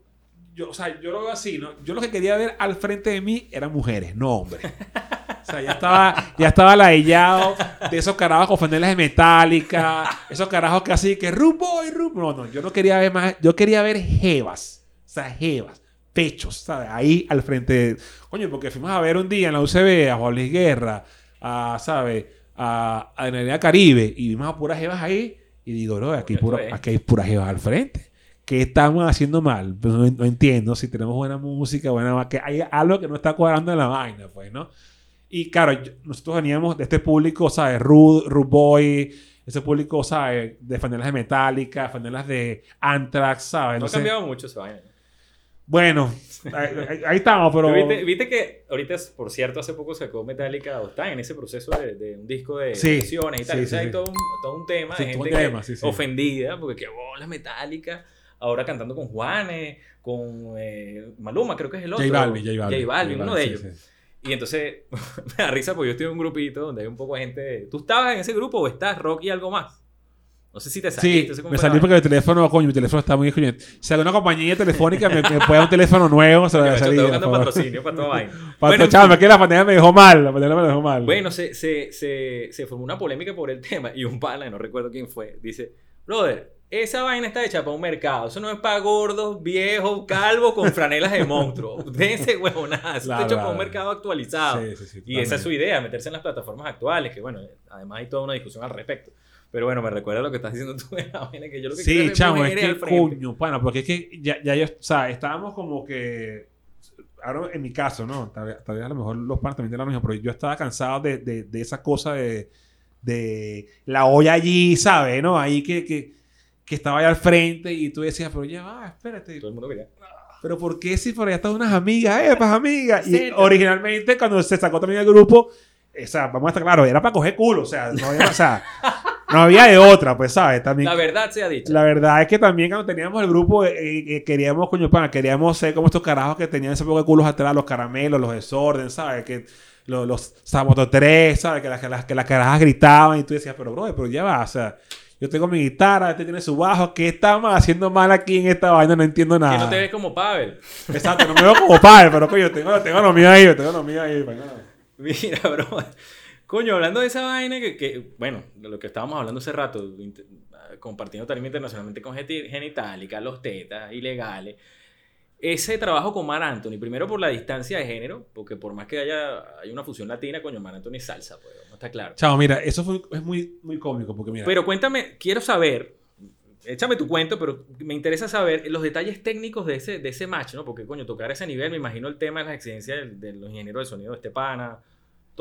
Yo, o sea, yo lo veo así, ¿no? Yo lo que quería ver al frente de mí eran mujeres, no hombres. O sea, ya estaba, ya estaba ladillado de esos carajos con franelas de metálica, esos carajos que así, que rumbo y rumbo. No, no, yo no quería ver más, yo quería ver jevas, o sea, jevas, pechos, ¿sabes? Ahí al frente. Coño, porque fuimos a ver un día en la UCB a Juan Luis Guerra, a, ¿sabes? A, a Energía Caribe, y vimos a puras jevas ahí, y digo, no, aquí, pura- aquí hay puras jevas al frente. ¿qué estamos haciendo mal? Pues no, no entiendo si tenemos buena música, buena... que hay algo que no está cuadrando en la vaina, pues, ¿no? Y claro, yo- nosotros veníamos de este público, ¿sabes? Rude, Rude Boy, ese público, ¿sabes? De fanelas de Metallica, fanelas de Anthrax, ¿sabes? No ha cambiado mucho esa vaina. Bueno, ahí, ahí- ahí estamos, pero... Viste, viste que ahorita, por cierto, hace poco sacó Metallica, o está en ese proceso de, de un disco de Sí, canciones y tal. sí, o sea, sí, hay sí. todo un, todo un tema de gente tema, ofendida, porque qué bola Metallica, ahora cantando con Juanes, con eh, Maluma, creo que es el otro. J Balvin, J Balvin. J Balvin, uno de ellos. Y entonces [LAUGHS] me da risa porque yo estoy en un grupito donde hay un poco de gente. ¿Tú estabas en ese grupo o estás rock y algo más? No sé si te Sí, saliste. cómo me salí porque el teléfono, coño, mi teléfono está muy coño. Si alguna compañía telefónica me, me puede un teléfono nuevo, se lo voy a salir. estoy buscando patrocinio para toda vaina. Para [LAUGHS] Bueno, que la pandemia me dejó mal, la pandemia me dejó mal. Bueno, se, se, se, se formó una polémica por el [LAUGHS] tema y un pana, no recuerdo quién fue, dice, brother, esa vaina está hecha para un mercado, eso no es para gordos, viejos, calvos con franelas de monstruo. [LAUGHS] Dense huevonadas, Claro, está hecho para un mercado actualizado. Sí, sí, sí, y esa es su idea, meterse en las plataformas actuales, que bueno, además hay toda una discusión al respecto. Pero bueno, me recuerda lo que estás diciendo tú de la vaina, que yo lo que Sí, es chamo, es mujeres que coño, bueno, porque es que ya, ya yo, o sea, estábamos como que, ahora en mi caso, ¿no? Tal, vez- tal vez a lo mejor los panas también tienen lo mismo, pero yo estaba cansado de, de, de esa cosa de, de la olla allí, ¿sabes? ¿No? Ahí que, que, que estaba allá al frente y tú decías, pero ya va, espérate. Todo el mundo quería. Pero ¿por qué si por allá están unas amigas, eh, pues amigas? Y originalmente cuando se sacó también el grupo, o sea, vamos a estar claros, era para coger culo, o sea, no había, o sea, no había de otra, pues, ¿sabes? También, La verdad sea dicha. la verdad es que también cuando teníamos el grupo, eh, eh, queríamos, coño, pana, queríamos ser como estos carajos que tenían ese poco de culos atrás, los caramelos, los desorden, ¿sabes? Que los, los Saboto 3, ¿sabes? Que las, que, las, que las carajas gritaban y tú decías, pero, bro, pero ya va, o sea, yo tengo mi guitarra, este tiene su bajo, ¿qué estamos haciendo mal aquí en esta vaina? No entiendo nada. Que no te ves como Pavel. Exacto, no me veo como padre, pero coño, tengo, tengo lo mío ahí, tengo lo mío ahí. no. [LAUGHS] Mira, bro. Coño, hablando de esa vaina que, que, bueno, de lo que estábamos hablando hace rato, compartiendo tarima internacionalmente con Genitalica, los tetas, ilegales. Ese trabajo con Mar Anthony, primero por la distancia de género, porque por más que haya hay una fusión latina, coño, Mar Anthony es salsa, pues, no está claro. Chao, mira, eso fue, es muy, muy cómico, porque mira, Pero cuéntame, quiero saber, échame tu cuento, pero me interesa saber los detalles técnicos de ese, de ese match, ¿no? Porque, coño, tocar a ese nivel, me imagino el tema de las exigencias del- de, los ingenieros de sonido de este pana,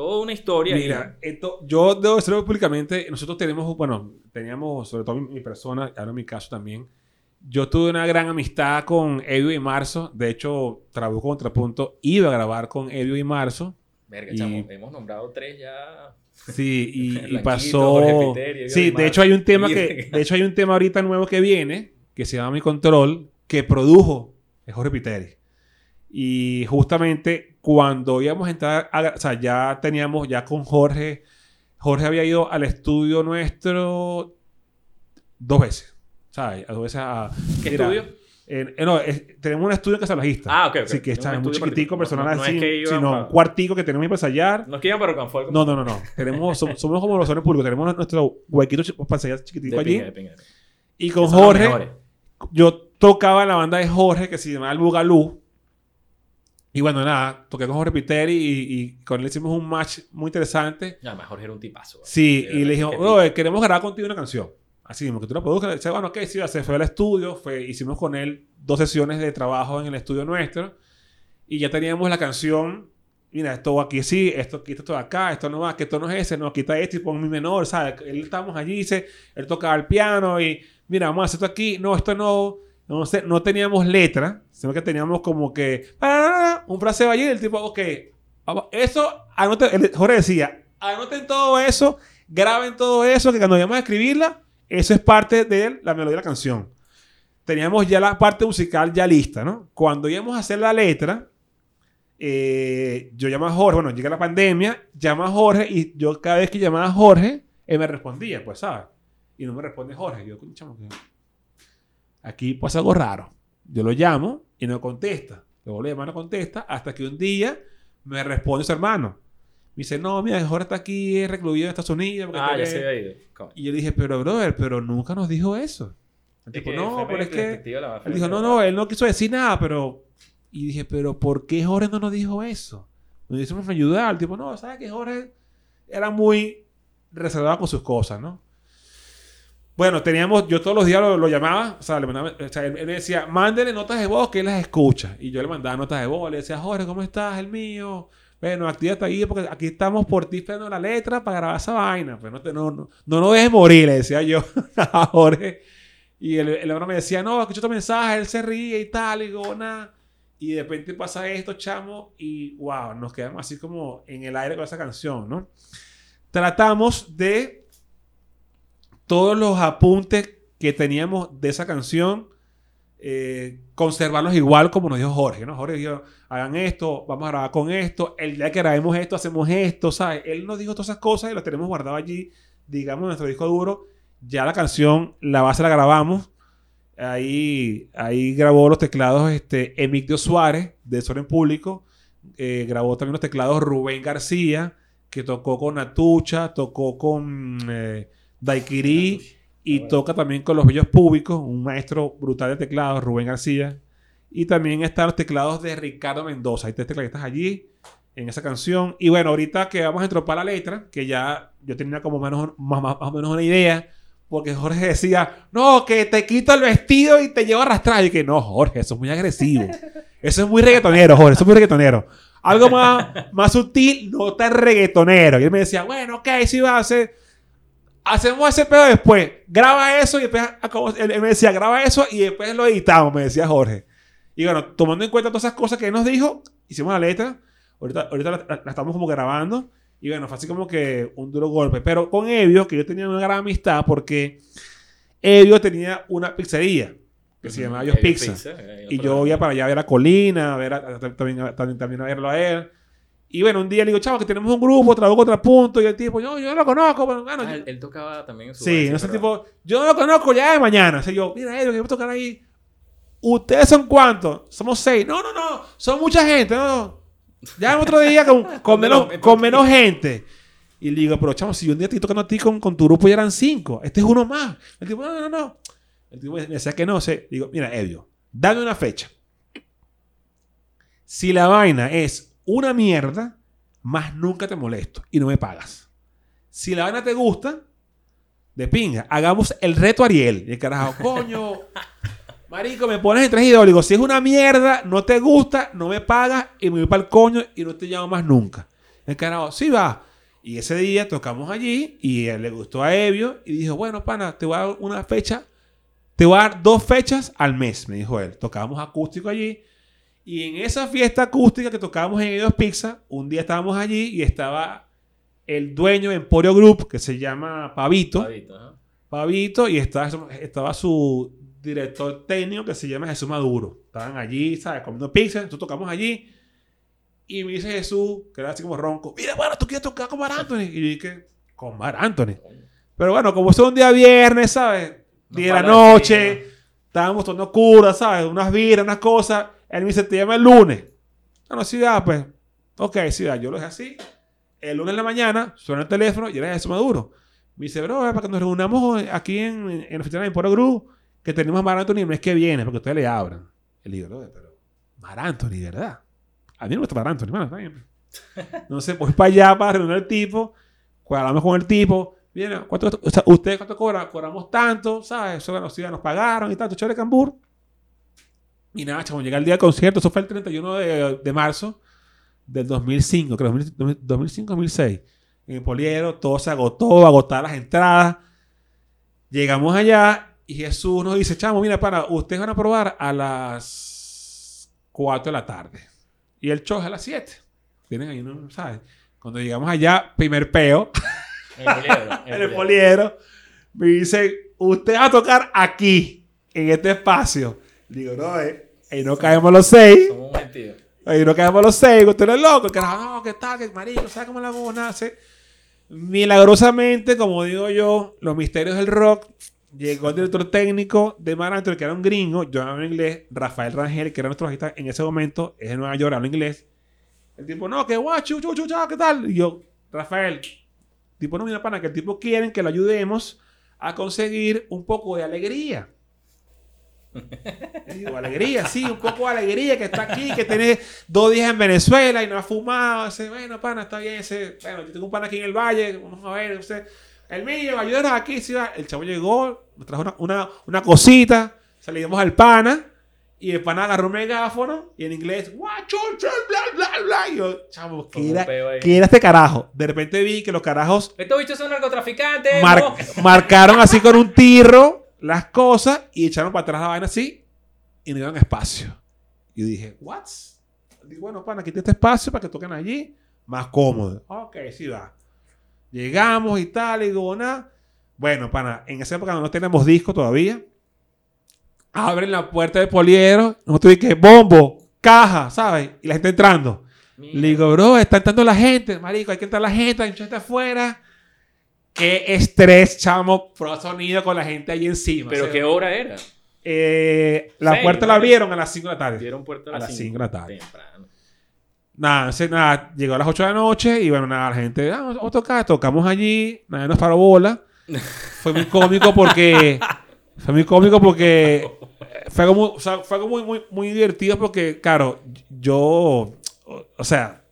toda una historia. Mira, esto, yo debo decirlo públicamente, nosotros tenemos, bueno, teníamos, sobre todo mi, mi persona, ahora en mi caso también, yo tuve una gran amistad con Edio y Marzo, de hecho, Trabuco Contrapunto iba a grabar con Edio y Marzo, Verga, Y- chamo, hemos nombrado tres ya. sí, [LAUGHS] y, y pasó, Piteri, sí, y de hecho hay un tema Y- que, de hecho hay un tema ahorita nuevo que viene, que se llama Mi Control, que produjo es Jorge Piteri. Y justamente cuando íbamos a entrar, a- o sea, ya teníamos, ya con Jorge, Jorge había ido al estudio nuestro dos veces, ¿sabes? A Dos veces a... ¿Qué mira, estudio? en- eh, no, es- tenemos un estudio en Casalajista. Ah, ok, ok. Así que está muy chiquitico, personal No- no es así, que iban sino pa- un cuartico que tenemos para ensayar. No es que iban para Rocanfort. No, no, no, no. Tenemos, som- somos como los hombres públicos. Tenemos nuestro huequito para ensayar chiquitico de allí. pinga, de pinga. Y con Jorge, yo tocaba en la banda de Jorge que se llamaba El Bugalú. Y bueno, nada, toqué con Jorge Piteri y, y con él hicimos un match muy interesante. Ya, además Jorge era un tipazo. güey. Sí, y verdad le dijimos, bro, queremos grabar contigo una canción. Así mismo, que tú la produzcas. Dice, bueno, ok, sí, se fue al estudio, fue, hicimos con él dos sesiones de trabajo en el estudio nuestro. Y ya teníamos la canción. Mira, esto aquí sí, esto quita esto de acá, esto no va, que esto no es ese, no, quita este y pon mi menor, ¿sabes? Él estábamos allí, dice, él tocaba el piano y, mira, vamos a hacer esto aquí, no, esto no, no sé, no teníamos letra, sino que teníamos como que, ah, un fraseo allí, el tipo, ok, vamos, eso, anoten, Jorge decía, anoten todo eso, graben todo eso, que cuando vayamos a escribirla, eso es parte de la melodía de la canción. Teníamos ya la parte musical ya lista, ¿no? Cuando íbamos a hacer la letra, eh, yo llamaba a Jorge, bueno, llega la pandemia, llama a Jorge y yo cada vez que llamaba a Jorge, él me respondía, pues, ¿sabes? Y no me responde Jorge. Yo, "Coño, chamo, aquí pasa algo raro. Yo lo llamo y no contesta. Luego vuelvo a llamar, no contesta, hasta que un día me responde su hermano. Me dice, no, mira, Jorge está aquí recluido en Estados Unidos. Ah, ya tiene-". se había ido. Y yo le dije, pero, brother, pero nunca nos dijo eso. El tipo, no, pero es que... Él dijo, no, no, él no quiso decir nada, pero... Y dije, pero ¿por qué Jorge no nos dijo eso? Nos hicimos ayudar. El tipo, no, ¿sabes que Jorge era muy reservado con sus cosas, ¿no? Bueno, teníamos, yo todos los días lo, lo llamaba, o sea, le mandaba, o sea, él, él decía, mándele notas de voz que él las escucha. Y yo le mandaba notas de voz, le decía, Jorge, ¿cómo estás? El mío. Bueno, actívate ahí porque aquí estamos por ti esperando la letra para grabar esa vaina. Pues no te, no, no, no nos dejes morir, le decía yo [LAUGHS] a Jorge. Y el, el hermano me decía, no, escucho tu mensaje, él se ríe y tal, y digo, nada. Y de repente pasa esto, chamo, y wow, nos quedamos así como en el aire con esa canción, ¿no? Tratamos de todos los apuntes que teníamos de esa canción, eh, conservarlos igual como nos dijo Jorge, ¿no? Jorge dijo, hagan esto, vamos a grabar con esto, el día que grabemos esto, hacemos esto, ¿sabes? Él nos dijo todas esas cosas y las tenemos guardado allí, digamos, en nuestro disco duro. Ya la canción, la base la grabamos. Ahí, ahí grabó los teclados este, Emilio Suárez, de Sol en Público. Eh, grabó también los teclados Rubén García, que tocó con Atucha, tocó con eh, Daiquiri y toca también con Los Bellos Públicos, un maestro brutal de teclados, Rubén García. Y también están los teclados de Ricardo Mendoza. Hay tres tecladistas allí en esa canción. Y bueno, ahorita que vamos a entropar la letra, que ya yo tenía como menos, más, más, más o menos una idea, porque Jorge decía, no, que te quito el vestido y te llevo a arrastrar. Y que no, Jorge, eso es muy agresivo. Eso es muy reggaetonero, Jorge, eso es muy reggaetonero. Algo más, más sutil, no tan reggaetonero. Y él me decía, bueno, ok, sí va a hacer. Hacemos ese pedo después. Graba eso y después. acabo- Él, él me decía, graba eso y después lo editamos, me decía Jorge. Y bueno, tomando en cuenta todas esas cosas que él nos dijo, hicimos la letra. Ahorita, ahorita la, la- la estamos como grabando. Y bueno, fue así como que un duro golpe. Pero con Evio, que yo tenía una gran amistad porque Evio tenía una pizzería que se llamaba Ellos Pizza. Y yo iba para allá a ver a Colina, a ver a- a- también, a- también, también a verlo a él. Y bueno, un día le digo, chavo, que tenemos un grupo, trabajo contrapunto. Y el tipo, yo, yo no lo conozco. Pero, bueno, Ah, yo- él, tocaba también en su sí, no sé, tipo, yo no lo conozco ya de mañana. O sea, yo, mira, Edwin, que voy a tocar ahí. ¿Ustedes son cuántos? Somos seis. No, no, no. Son mucha gente. No, no. Ya en otro día con, [LAUGHS] con, menos, con menos gente. Y le digo, pero chamo, si yo un día estoy tocando a ti con, con tu grupo ya eran cinco. Este es uno más. El tipo, no, no, no. El tipo me decía que no sé. Digo, mira, Evio, dame una fecha. Si la vaina es una mierda, más nunca te molesto y no me pagas. Si la vaina te gusta, de pinga, hagamos el reto Ariel. Y el carajo, coño, marico, me pones en tres digo, si es una mierda, no te gusta, no me pagas y me voy para el coño y no te llamo más nunca. El carajo, sí va. Y ese día tocamos allí y le gustó a Evio y dijo, bueno, pana, te voy a dar una fecha, te voy a dar dos fechas al mes, me dijo él. Tocábamos acústico allí. Y en esa fiesta acústica que tocábamos en Eidos Pizza, un día estábamos allí y estaba el dueño de Emporio Group, que se llama Pavito. Pavito, ajá. Pavito y estaba, estaba su director técnico que se llama Jesús Maduro. Estaban allí, ¿sabes? Comiendo pizza. Nosotros tocamos allí. Y me dice Jesús, que era así como ronco, mira, bueno, tú quieres tocar con Mar Anthony. Y yo dije, con Mar Anthony. Pero bueno, como es un día viernes, ¿sabes? Nos Día de la noche, estábamos tomando curas, ¿sabes? Unas viras, unas cosas. Él me dice, te llama el lunes. No, no, sí, ah, pues. Ok, sí, ah, yo lo dejé así. El lunes en la mañana, suena el teléfono y era Jesús Maduro. Me dice, bro, para que nos reunamos aquí en, en la oficina de Emporo Group, que tenemos a Mar Anthony el mes que viene, porque ustedes le abran. Le digo, bro, pero Mar Anthony, ¿verdad? A mí no me gusta Mar Anthony, mano, está bien. [LAUGHS] Entonces, voy para allá para reunir al tipo, hablamos con el tipo. Viene, ¿cuánto, o sea, ¿ustedes cuánto cobran? Cobramos tanto, ¿sabes? Eso sí, nos pagaron y tanto, chévere cambur. Y nada, chamo, llega el día del concierto, eso fue el 31 de, de marzo del 2005, creo, 2005-2006. En el poliero, todo se agotó, agotadas las entradas. Llegamos allá y Jesús nos dice, chamo, mira, para, ustedes van a probar a las 4 de la tarde. Y el show es a las 7. Tienen ahí, ¿no? ¿sabes? Cuando llegamos allá, primer peo, [LAUGHS] En el poliedro, en el poliero, me dice, usted va a tocar aquí, en este espacio. Digo, no, eh, ahí no caemos los seis. Somos un gentío. Ahí no quedamos los seis, usted no es loco. El carajo, no, ¿qué tal? ¿Qué marico? ¿Sabe cómo la huevo nace? Milagrosamente, como digo yo, los misterios del rock. Llegó el director técnico de Mar Anthony, que era un gringo, yo hablaba inglés. Rafael Rangel, que era nuestro bajista en ese momento, es de Nueva York, habla inglés. El tipo, no, que guacho, chu, chu, chu, ¿qué tal? Y yo, Rafael, tipo, no, mira, pana, que el tipo quieren que lo ayudemos a conseguir un poco de alegría. Digo, alegría, sí, un poco de alegría que está aquí, que tiene dos días en Venezuela y no ha fumado. Dice, bueno, pana, está bien. Ese, bueno, yo tengo un pana aquí en el valle, vamos a ver, usted, el mío, ayúdanos aquí. Sí, el chavo llegó, nos trajo una, una, una cosita, salimos al pana. Y el pana agarró un megáfono y en inglés, guachucho, bla, bla, bla. Y yo, chavo, ¿qué era. ¿qué era este carajo? De repente vi que los carajos Estos bichos son narcotraficantes. mar- marcaron así con un tirro las cosas y echaron para atrás la vaina así y nos dieron espacio. Y dije, ¿what? Digo, bueno, pana, quita este espacio para que toquen allí. Más cómodo. Ok, sí va. Llegamos y tal, y digo, nada. Bueno, pana, en esa época no tenemos disco todavía. Abren la puerta de poliero. Nosotros dije, bombo, caja, ¿sabes? Y la gente entrando. Mira. Le digo, bro, está entrando la gente, marico, hay que entrar la gente, hay mucha gente afuera. Qué estrés, chamo, pro sonido con la gente ahí encima. Pero O sea, qué hora era. eh, la Seis, puerta la abrieron a las 5 de la tarde. Dieron puerta a A las las 5 cinco de la tarde. Temprano. Nada, entonces, nada, llegó a las 8 de la noche y bueno, nada, la gente, ah, vamos a tocar, tocamos allí, nadie nos paró bola. [LAUGHS] Fue muy cómico porque, fue muy cómico porque fue algo muy, o sea, fue algo muy, muy, muy divertido porque, claro, yo, o, o sea,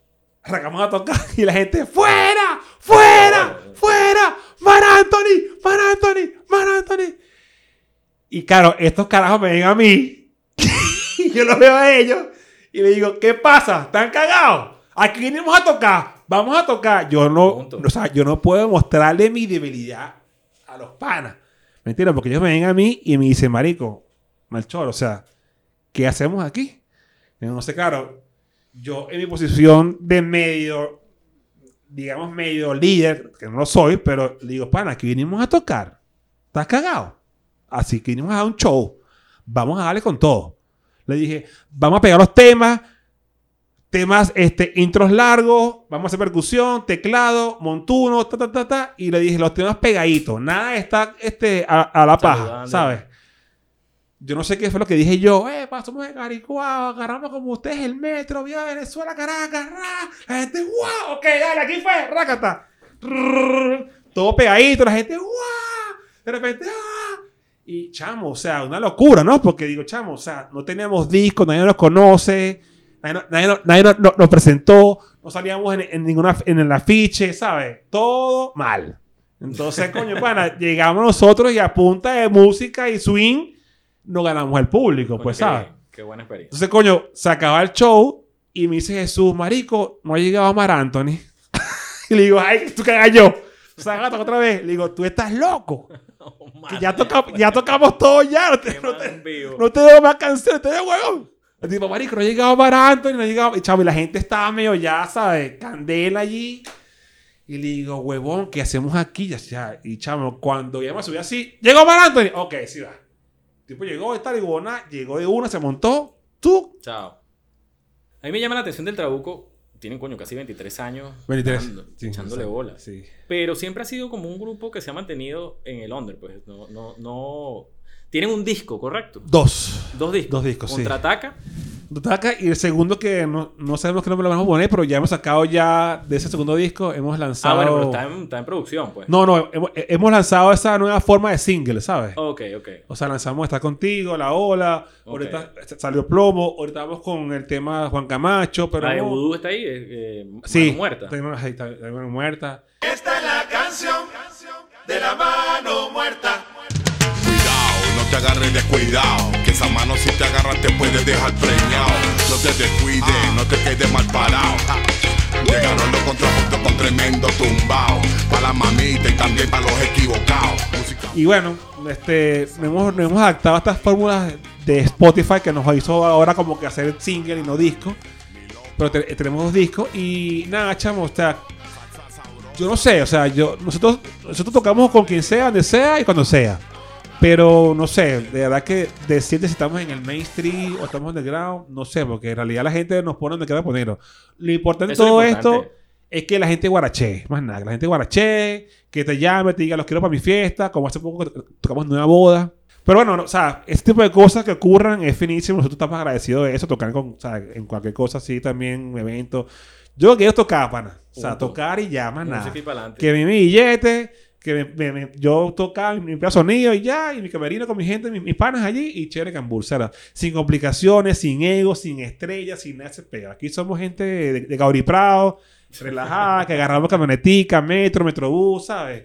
arrancamos a tocar y la gente, ¡fuera! ¡fuera! ¡Fuera! ¡Mar Anthony! ¡Mar Anthony! ¡Mar Anthony! Y claro, estos carajos me ven a mí y [LAUGHS] yo los veo a ellos y le digo, ¿qué pasa? ¿Están cagados? Aquí venimos a tocar. Vamos a tocar. Yo no, o sea, yo no puedo mostrarle mi debilidad a los panas. Mentira, porque ellos me ven a mí y me dicen, marico, malchor, o sea, ¿qué hacemos aquí? No sé, claro, yo en mi posición de medio, digamos, medio líder, que no lo soy, pero le digo, pana, aquí vinimos a tocar. ¿Estás cagado? Así que vinimos a dar un show. Vamos a darle con todo. Le dije, vamos a pegar los temas, temas, este, intros largos, vamos a hacer percusión, teclado, montuno, ta, ta, ta, ta. Y le dije, los temas pegaditos. Nada está, este, a, a la paja. ¿sabes? Yo no sé qué fue lo que dije yo. Eh, pasamos de Caricuao, agarramos como ustedes el metro, vía Venezuela, Caracas, ra. La gente, wow, ok, dale, aquí fue, rácata. Rrrr. Todo pegadito, la gente, wow. De repente, ah. Y chamo, o sea, una locura, ¿no? Porque digo, chamo, o sea, no teníamos discos, nadie nos conoce, nadie, nadie nadie no- no- nos presentó, no salíamos en, en ninguna en el afiche, ¿sabes? Todo mal. Entonces, coño, pana, [LAUGHS] llegamos nosotros y a punta de música y swing nos ganamos al público, Coño, pues, qué- ¿sabes? Qué buena experiencia. Entonces, coño, se acaba el show y me dice Jesús, marico, no ha llegado Mar Anthony. [LAUGHS] y le digo, ay, tú cagas yo. O sea, gata, otra vez. Le digo, tú estás loco. [LAUGHS] Que ya, toca- ya tocamos todo ya. No te, no te- no te debo más canciones, te debo huevón. Le digo, marico, no ha llegado Mar Anthony, no ha llegado. Y chavo, y la gente estaba medio ya, ¿sabes? Candela allí. Y le digo, huevón, ¿qué hacemos aquí? Ya, ya. Y chamo, cuando ya me subí así, llegó Mar Anthony. Ok, sí va. Tipo llegó, esta ligona, llegó de una, se montó. Tú, Chao. A mí me llama la atención del Trabuco. Tienen, coño, casi 23 años. 23. dando- Sí, echándole sí, bolas. Sí. Pero siempre ha sido como un grupo que se ha mantenido en el under, pues. No, no, no... Tienen un disco, ¿correcto? Dos. Dos discos. Dos discos, sí. Totaca, y el segundo que no, no sabemos qué nombre lo vamos a poner, pero ya hemos sacado ya de ese segundo disco, hemos Ah, lanzado... bueno, pero está en, está en producción, pues. No, no, hemos, hemos lanzado esa nueva forma de single, ¿sabes? Ok, ok. O sea, lanzamos Está Contigo, La Ola, ahorita salió Plomo, ahorita vamos con el tema Juan Camacho, pero... la de está ahí, eh, eh, Sí, muerta. está- está muerta. Esta es la canción de la mano muerta. Te agarres descuidado. Que esa mano si te agarra te puede dejar preñado. No te descuides, no te quedes mal parado. Llegaron los contrapuntos con tremendo tumbao. Para la mamita y también para los equivocados. Y bueno, este, nos hemos, nos hemos adaptado a estas fórmulas de Spotify que nos hizo ahora como que hacer single y no disco. Pero te- tenemos dos discos y nada, chamo, o sea, yo no sé, o sea, yo, nosotros, nosotros tocamos con quien sea, donde sea y cuando sea. Pero no sé, de verdad que decirte si estamos en el mainstream o estamos en el ground, no sé, porque en realidad la gente nos pone donde quiera ponerlo. Lo importante de Eso es todo lo esto importante. es que la gente guarache, más nada, que la gente guarache, que te llame, te diga los quiero para mi fiesta, como hace poco tocamos en una boda. Pero bueno, no, o sea, este tipo de cosas que ocurran es finísimo. Nosotros estamos agradecidos de eso, tocar con, o sea, en cualquier cosa así también, evento. Yo quiero tocar, pana. O sea, Punto. tocar y ya, más nada. Que mi billete, que me- me- me- yo tocaba mi mi sonido y ya, y mi camerino con mi gente, mis, mis panas allí, y chévere cambur. O sea, sin complicaciones, sin ego, sin estrellas, sin nada peo. Aquí somos gente de, de Gauri Prado, relajada, que agarramos camionetica, metro, metrobús, ¿sabes?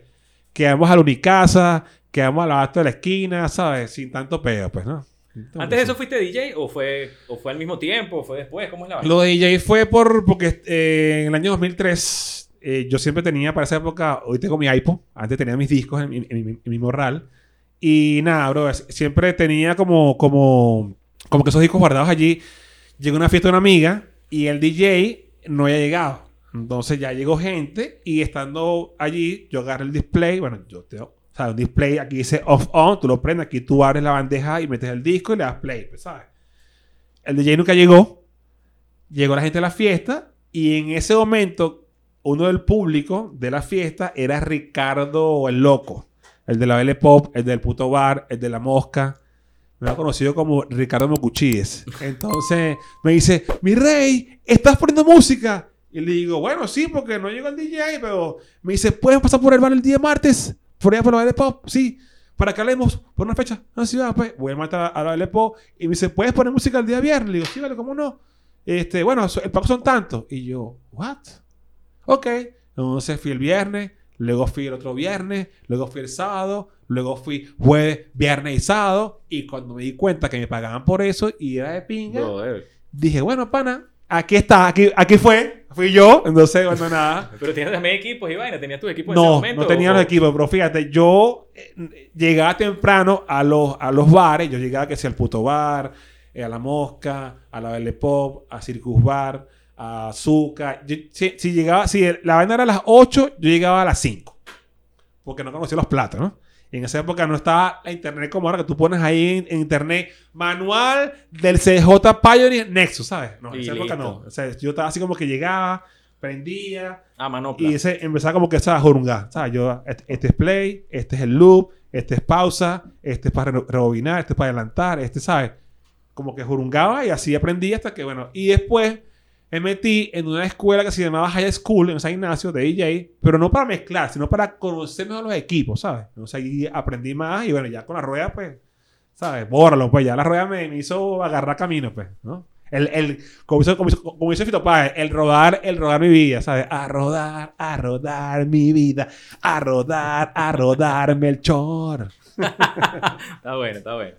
que vamos a la Unicasa, que vamos al abasto de la esquina, ¿sabes? Sin tanto peo, pues, ¿no? Entonces, ¿Antes de eso fuiste DJ o fue, o fue al mismo tiempo o fue después? ¿Cómo es la vaina? Lo de DJ fue por porque eh, en el año 2003 eh, yo siempre tenía para esa época, hoy tengo mi iPod, antes tenía mis discos en, mi- morral. Y nada, bro, siempre tenía como, como, como que esos discos guardados allí. Llegó una fiesta de una amiga y el DJ no había llegado. Entonces ya llegó gente y estando allí, yo agarré el display. Bueno, yo tengo, o sea, un display aquí dice off on, tú lo prendes, aquí tú abres la bandeja y metes el disco y le das play, pues, ¿sabes? El DJ nunca llegó. Llegó la gente a la fiesta y en ese momento uno del público de la fiesta era Ricardo el Loco. El de la Belle Pop, el del puto bar, el de la mosca. Me ha conocido como Ricardo Mocuchíes. Entonces me dice, mi rey, ¿estás poniendo música? Y le digo, bueno, sí, porque no llegó el DJ, pero me dice, ¿puedes pasar por el bar el día martes? Por allá por la Belle Pop, sí. Para que hablemos por una fecha. No, sí, va, pues. Voy a martes a, la Belle Pop. Y me dice, ¿puedes poner música el día viernes? Le digo, sí, vale, ¿cómo no? Este, bueno, el pago son tantos. Y yo, ¿what? Ok. Entonces fui el viernes, luego fui el otro viernes, luego fui el sábado, luego fui jueves, viernes y sábado. Y cuando me di cuenta que me pagaban por eso y era de pinga, dije, bueno, pana, aquí está, aquí, aquí fue, fui yo. Entonces, bueno, nada. [LAUGHS] Pero tienes también equipos y vaina. ¿Tenías tus equipos en ese No, momento? no tenía o- los equipos, pero fíjate, yo eh, llegaba temprano a los, a los bares, yo llegaba que sea al puto bar, eh, a la mosca, a la Belle Pop, a Circus Bar, Azúcar. Yo- si, si llegaba, si la vaina era a las 8, yo llegaba a las 5. Porque no conocía los platos, ¿no? Y en esa época no estaba la internet como ahora, que tú pones ahí en, en internet manual del CJ Pioneer Nexus, ¿sabes? No, en esa época no. O sea, yo estaba así como que llegaba, prendía, Ah, manopla. y ese empezaba como que esa jorunga. ¿Sabes? Yo, este, este es play, este es el loop, este es pausa, este es para re- rebobinar, este es para adelantar, este, ¿sabes? Como que jorungaba y así aprendí hasta que, bueno. Y después me metí en una escuela que se llamaba High School en San Ignacio de DJ, pero no para mezclar, sino para conocer mejor los equipos, ¿sabes? Entonces ahí aprendí más y bueno, ya con la rueda, pues, ¿sabes? Bórralo, pues ya la rueda me, me hizo agarrar camino, pues, ¿no? El, el, como hizo, como hizo, como dice Fito Páez, el rodar, el rodar mi vida, ¿sabes? A rodar, a rodar mi vida, a rodar, a rodar Melchor. [LAUGHS] Está bueno, está bueno.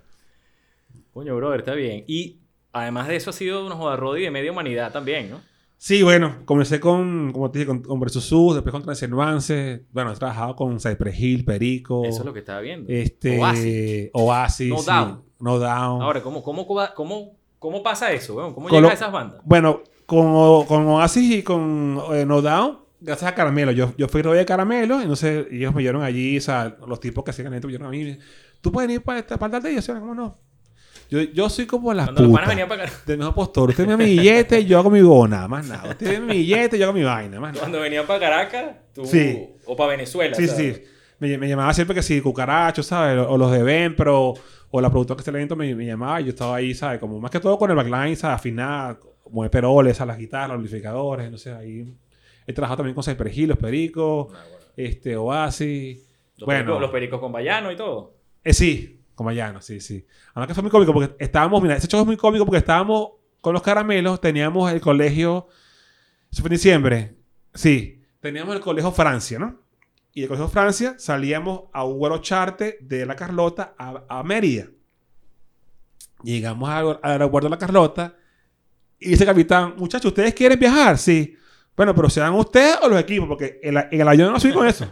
Coño, brother, está bien. Y además de eso ha sido una joda Roddy de media humanidad también, ¿no? Sí, bueno, comencé con, como te dije, con, con Versus Sus, después con Transilvance. Bueno, he trabajado con Cypress Hill, Perico. Eso es lo que estaba viendo. Este, Oasis. Oasis. No sí. Down. No Down. Ahora, ¿cómo, cómo, cómo, cómo pasa eso, weón? ¿Cómo Con llegan lo- esas bandas? Bueno, con, con Oasis y con eh, No Down, gracias a Caramelo. Yo, yo fui rollo de Caramelo, entonces ellos me llevaron allí, o sea, los tipos que hacían esto me llevaron a mí. ¿Tú puedes ir para, esta, para el de ellos? ¿Cómo no? Yo, yo soy como las Cuando los putas. venían para acá. [LAUGHS] Del mismo postor. Usted me mi billete, yo hago mi gona, más nada. Usted me mi billete, yo hago mi vaina, más nada. Cuando venían para Caracas, tú... Sí. O para Venezuela, Sí, ¿sabes? sí. Me, me llamaba siempre que si cucarachos, ¿sabes? O, o los de Ben, pero... O la productora que está el evento me, me llamaba y yo estaba ahí, ¿sabes? Como más que todo con el backline, ¿sabes? Afinar, como de peroles, a las guitarras, los amplificadores, no sé, ahí... He trabajado también con Cypress Hill, los Pericos, Ah, bueno. este, Oasis... Los, bueno, pericos, los pericos con Bayano y todo. eh, sí, como Llano, sí, sí. Además que fue muy cómico porque estábamos, mira, ese show es muy cómico porque estábamos con los caramelos, teníamos el colegio, eso fue en diciembre, sí, teníamos el colegio Francia, ¿no? Y del colegio Francia salíamos a un vuelo charter de la Carlota a, a Mérida. Llegamos al aeropuerto de la Carlota y dice el capitán, muchachos, ¿ustedes quieren viajar? Sí. Bueno, pero sean ustedes o los equipos, porque en, la- en el avión no subí con eso.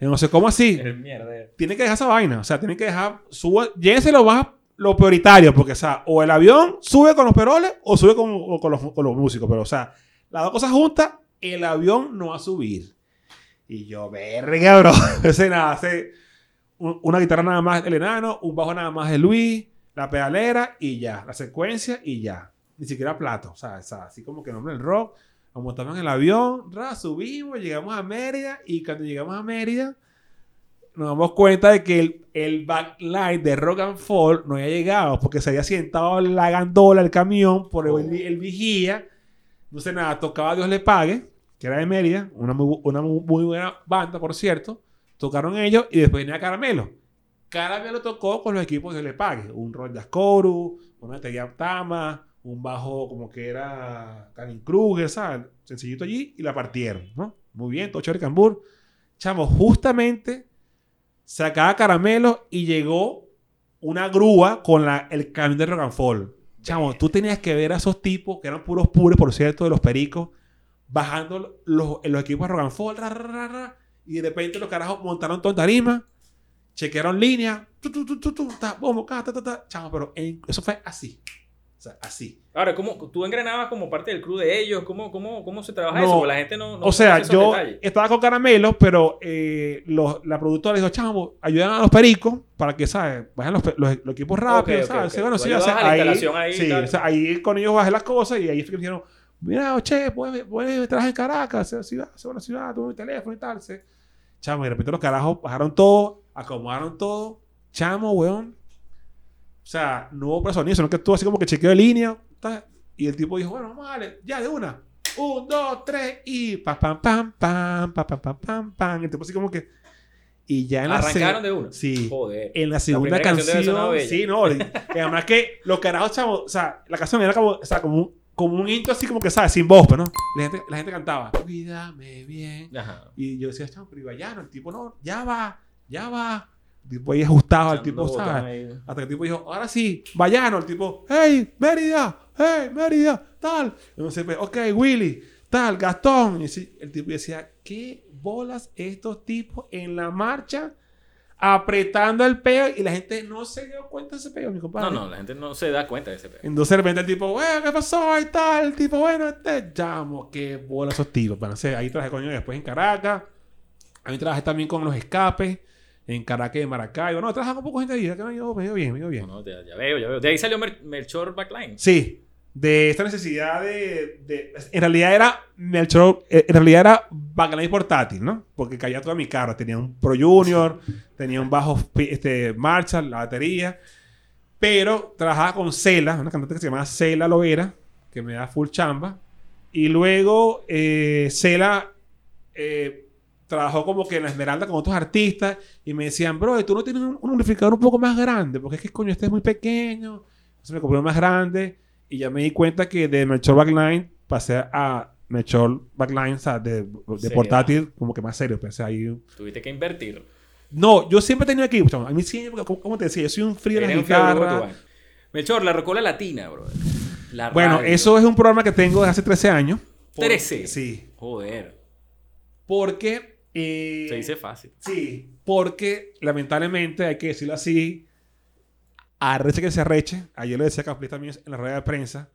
Y no sé cómo así [LAUGHS] El tienen que dejar esa vaina. O sea, tienen que dejar. Suba, llévense lo más. Lo prioritario. Porque, o sea, o el avión sube con los peroles o sube con, o con los, con los músicos. Pero, o sea, las dos cosas juntas, el avión no va a subir. Y yo, verga, bro. [LAUGHS] Ese nada, hace un- una guitarra nada más del enano, un bajo nada más de Luis, la pedalera y ya. La secuencia y ya. Ni siquiera plato. O sea, o sea, así como que nombre del rock. Nos montamos en el avión, ra, subimos, llegamos a Mérida y cuando llegamos a Mérida nos damos cuenta de que el, el backline de Rock and Fall no había llegado porque se había sentado la gandola, el camión, por el, el vigía. No sé nada, tocaba Dios le pague, que era de Mérida, una muy, una mu- muy buena banda, por cierto. Tocaron ellos y después venía Caramelo. Caramelo tocó con los equipos de Dios le pague. Un Ron Ascoru, una Teguía Tama, un bajo como que era Karin Kruger, ¿sabes? Sencillito allí y la partieron, ¿no? Muy bien, todo chévere cambur. chamo, justamente sacaba caramelo y llegó una grúa con la, el camión de Rock and Fall. Chamo, tú tenías que ver a esos tipos, que eran puros pures, por cierto, de los pericos, bajando los, los equipos de Rock and Fall, ra, ra, ra, ra, y de repente los carajos montaron todo en tarima, chequearon línea, tu, tu, tu, tu, tu, ta, boom, ca, ta, ta, ta. Chamo, pero en- eso fue así. O sea, así. Ahora, ¿cómo, ¿tú engranabas como parte del crew de ellos? ¿Cómo, cómo, cómo se trabaja No. eso? Porque la gente no, no o sea, yo detalles. estaba con caramelos, pero eh, los- la productora dijo, chamo, ayudan a los pericos para que, ¿sabes? Bajen los, los- los equipos rápidos, Ok, ok, ¿sabes? ok. Sí, bueno, sí, o sea, a la ahí, instalación ahí sí, o sea, ahí con ellos bajé las cosas y ahí fue que dijeron, mira, che, puedes, puedes trabajar en Caracas, esa ciudad, esa buena ciudad, tuve mi teléfono y tal. sí. Chamo, y de repente los carajos bajaron todo, acomodaron todo. Chamo, weón o sea, no hubo personas, sino que estuvo así como que chequeo de línea. Y el tipo dijo, bueno, vamos a darle, ya de una. Un, dos, tres y pam, pam, pam, pam, pam, pam, pam, pam. El tipo así como que. Y ya en la Arrancaron de una. Sí. Joder. En la segunda canción. sí, no. además que los carajos, chavos. O sea, la canción era como, o sea, como un, como un intro así como que, ¿sabes? Sin voz, pero no. La gente, la gente cantaba, cuídame bien. Ajá. Y yo decía, chamo, pero iba ya, no, el tipo no, ya va, ya va. El tipo ahí ajustado al tipo, ahí. Hasta que el tipo dijo, ahora sí, vayano. El tipo, hey, Mérida, hey, Mérida, tal. Entonces, ok, Willy, tal, Gastón. Y así, el tipo decía, ¿qué bolas estos tipos en la marcha apretando el peo? Y la gente no se dio cuenta de ese peo, mi compadre. No, no, la gente no se da cuenta de ese pedo. Entonces de repente el tipo, bueno, ¿qué pasó? Y tal, el tipo, bueno, este, llamo, qué bola esos tipos. Bueno, sea, ahí trabajé con ellos después en Caracas. Ahí trabajé también con los escapes en Caracas en Maracaibo. No, trabajé con poca gente ahí, que me dio, me dio bien, me dio bien. No, no, ya, ya veo, ya veo. De ahí salió Mer- Melchor Backline. Sí, de esta necesidad de, de- En realidad era Melchor, eh, en realidad era backline portátil, ¿no? Porque caía toda mi cara. Tenía un Pro Junior, tenía un bajo este, Marshall, la batería. Pero trabajaba con Cela, una cantante que se llama Cela Loera, que me da full chamba. Y luego eh, Cela eh, trabajó como que en la Esmeralda con otros artistas y me decían, bro, tú no tienes un, un amplificador un poco más grande, porque es que coño, este es muy pequeño. Entonces me compré uno más grande y ya me di cuenta que de Melchor Backline pasé a Melchor Backline, o sea, de, de portátil, como que más serio. Pensé ahí. Tuviste que invertir. No, yo siempre he tenido equipo, chamo. A mí siempre, como, como te decía, yo soy un frío de la guitarra. Melchor, la rocola latina, bro. La Bueno, radio. eso es un programa que tengo desde hace 13 años. Por- 13. Sí. Joder. Porque. Se dice fácil. Sí, porque lamentablemente, hay que decirlo así, arreche que se arreche, ayer lo decía Capri también en la rueda de prensa,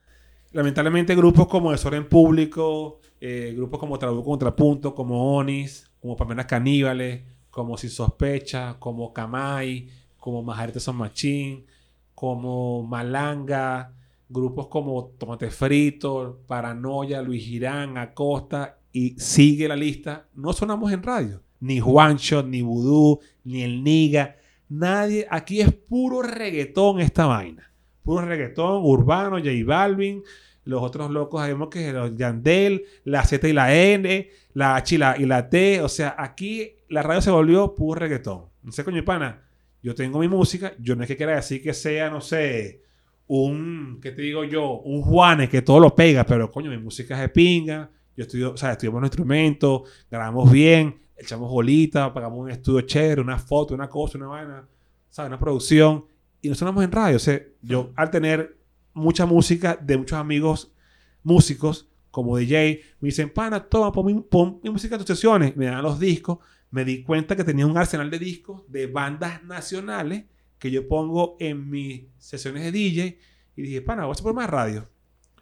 lamentablemente grupos como Desorden Público, eh, grupos como Trabuco Contrapunto, como Onis, como Palmeras Caníbales, como Sin Sospecha, como Kamai, como Majarete Son Machín, como Malanga, grupos como Tomate Frito, Paranoia, Luis Girán, Acosta, y sigue la lista. No sonamos en radio. Ni Juancho, ni Vudú, ni el Niga. Nadie. Aquí es puro reggaetón esta vaina. Puro reggaetón, urbano, J Balvin. Los otros locos sabemos que los Yandel, la Z y la N, la H y la, T. O sea, aquí la radio se volvió puro reggaetón. No sé, coño, pana. Yo tengo mi música. Yo no es que quiera decir que sea, no sé, un, ¿qué te digo yo? Un Juanes que todo lo pega, pero coño, mi música es de pinga. Yo estudio, o sea, estudiamos los instrumentos, grabamos bien, echamos bolitas, pagamos un estudio chévere, una foto, una cosa, una vaina, ¿sabes? Una producción. Y nos sonamos en radio. O sea, yo al tener mucha música de muchos amigos músicos, como DJ, me dicen, pana, toma, pon mi, pon mi música en tus sesiones. Me dan los discos. Me di cuenta que tenía un arsenal de discos de bandas nacionales que yo pongo en mis sesiones de DJ. Y dije, pana, voy a hacer por más radio.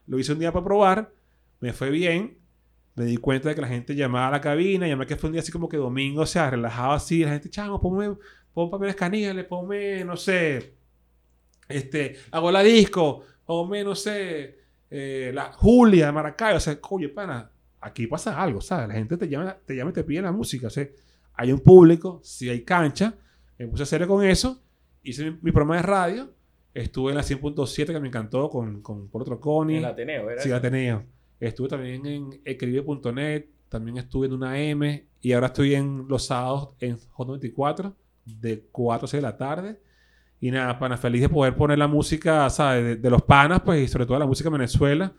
Lo hice un día para probar. Me fue bien. Me di cuenta de que la gente llamaba a la cabina. Llamé que fue un día así como que domingo, o sea, relajado así. La gente, chamo, ponme, pon papeles caníbales, ponme, no sé, este, hago la disco, ponme, no sé, eh, la Julia de Maracaibo. O sea, oye, pana, aquí pasa algo, ¿sabes? La gente te llama, te llama y te pide la música. O sea, hay un público, si hay cancha. Me puse a hacer con eso. Hice mi, mi programa de radio. Estuve en la 100.7 que me encantó con, con por otro Connie. El Ateneo, ¿era? Sí, eso? Ateneo. Estuve también en escribe.net, también estuve en una M y ahora estoy en los sábados en J24 de 4 a 6 de la tarde. Y nada, pana, feliz de poder poner la música, ¿sabes? De, de los panas, pues, y sobre todo la música en Venezuela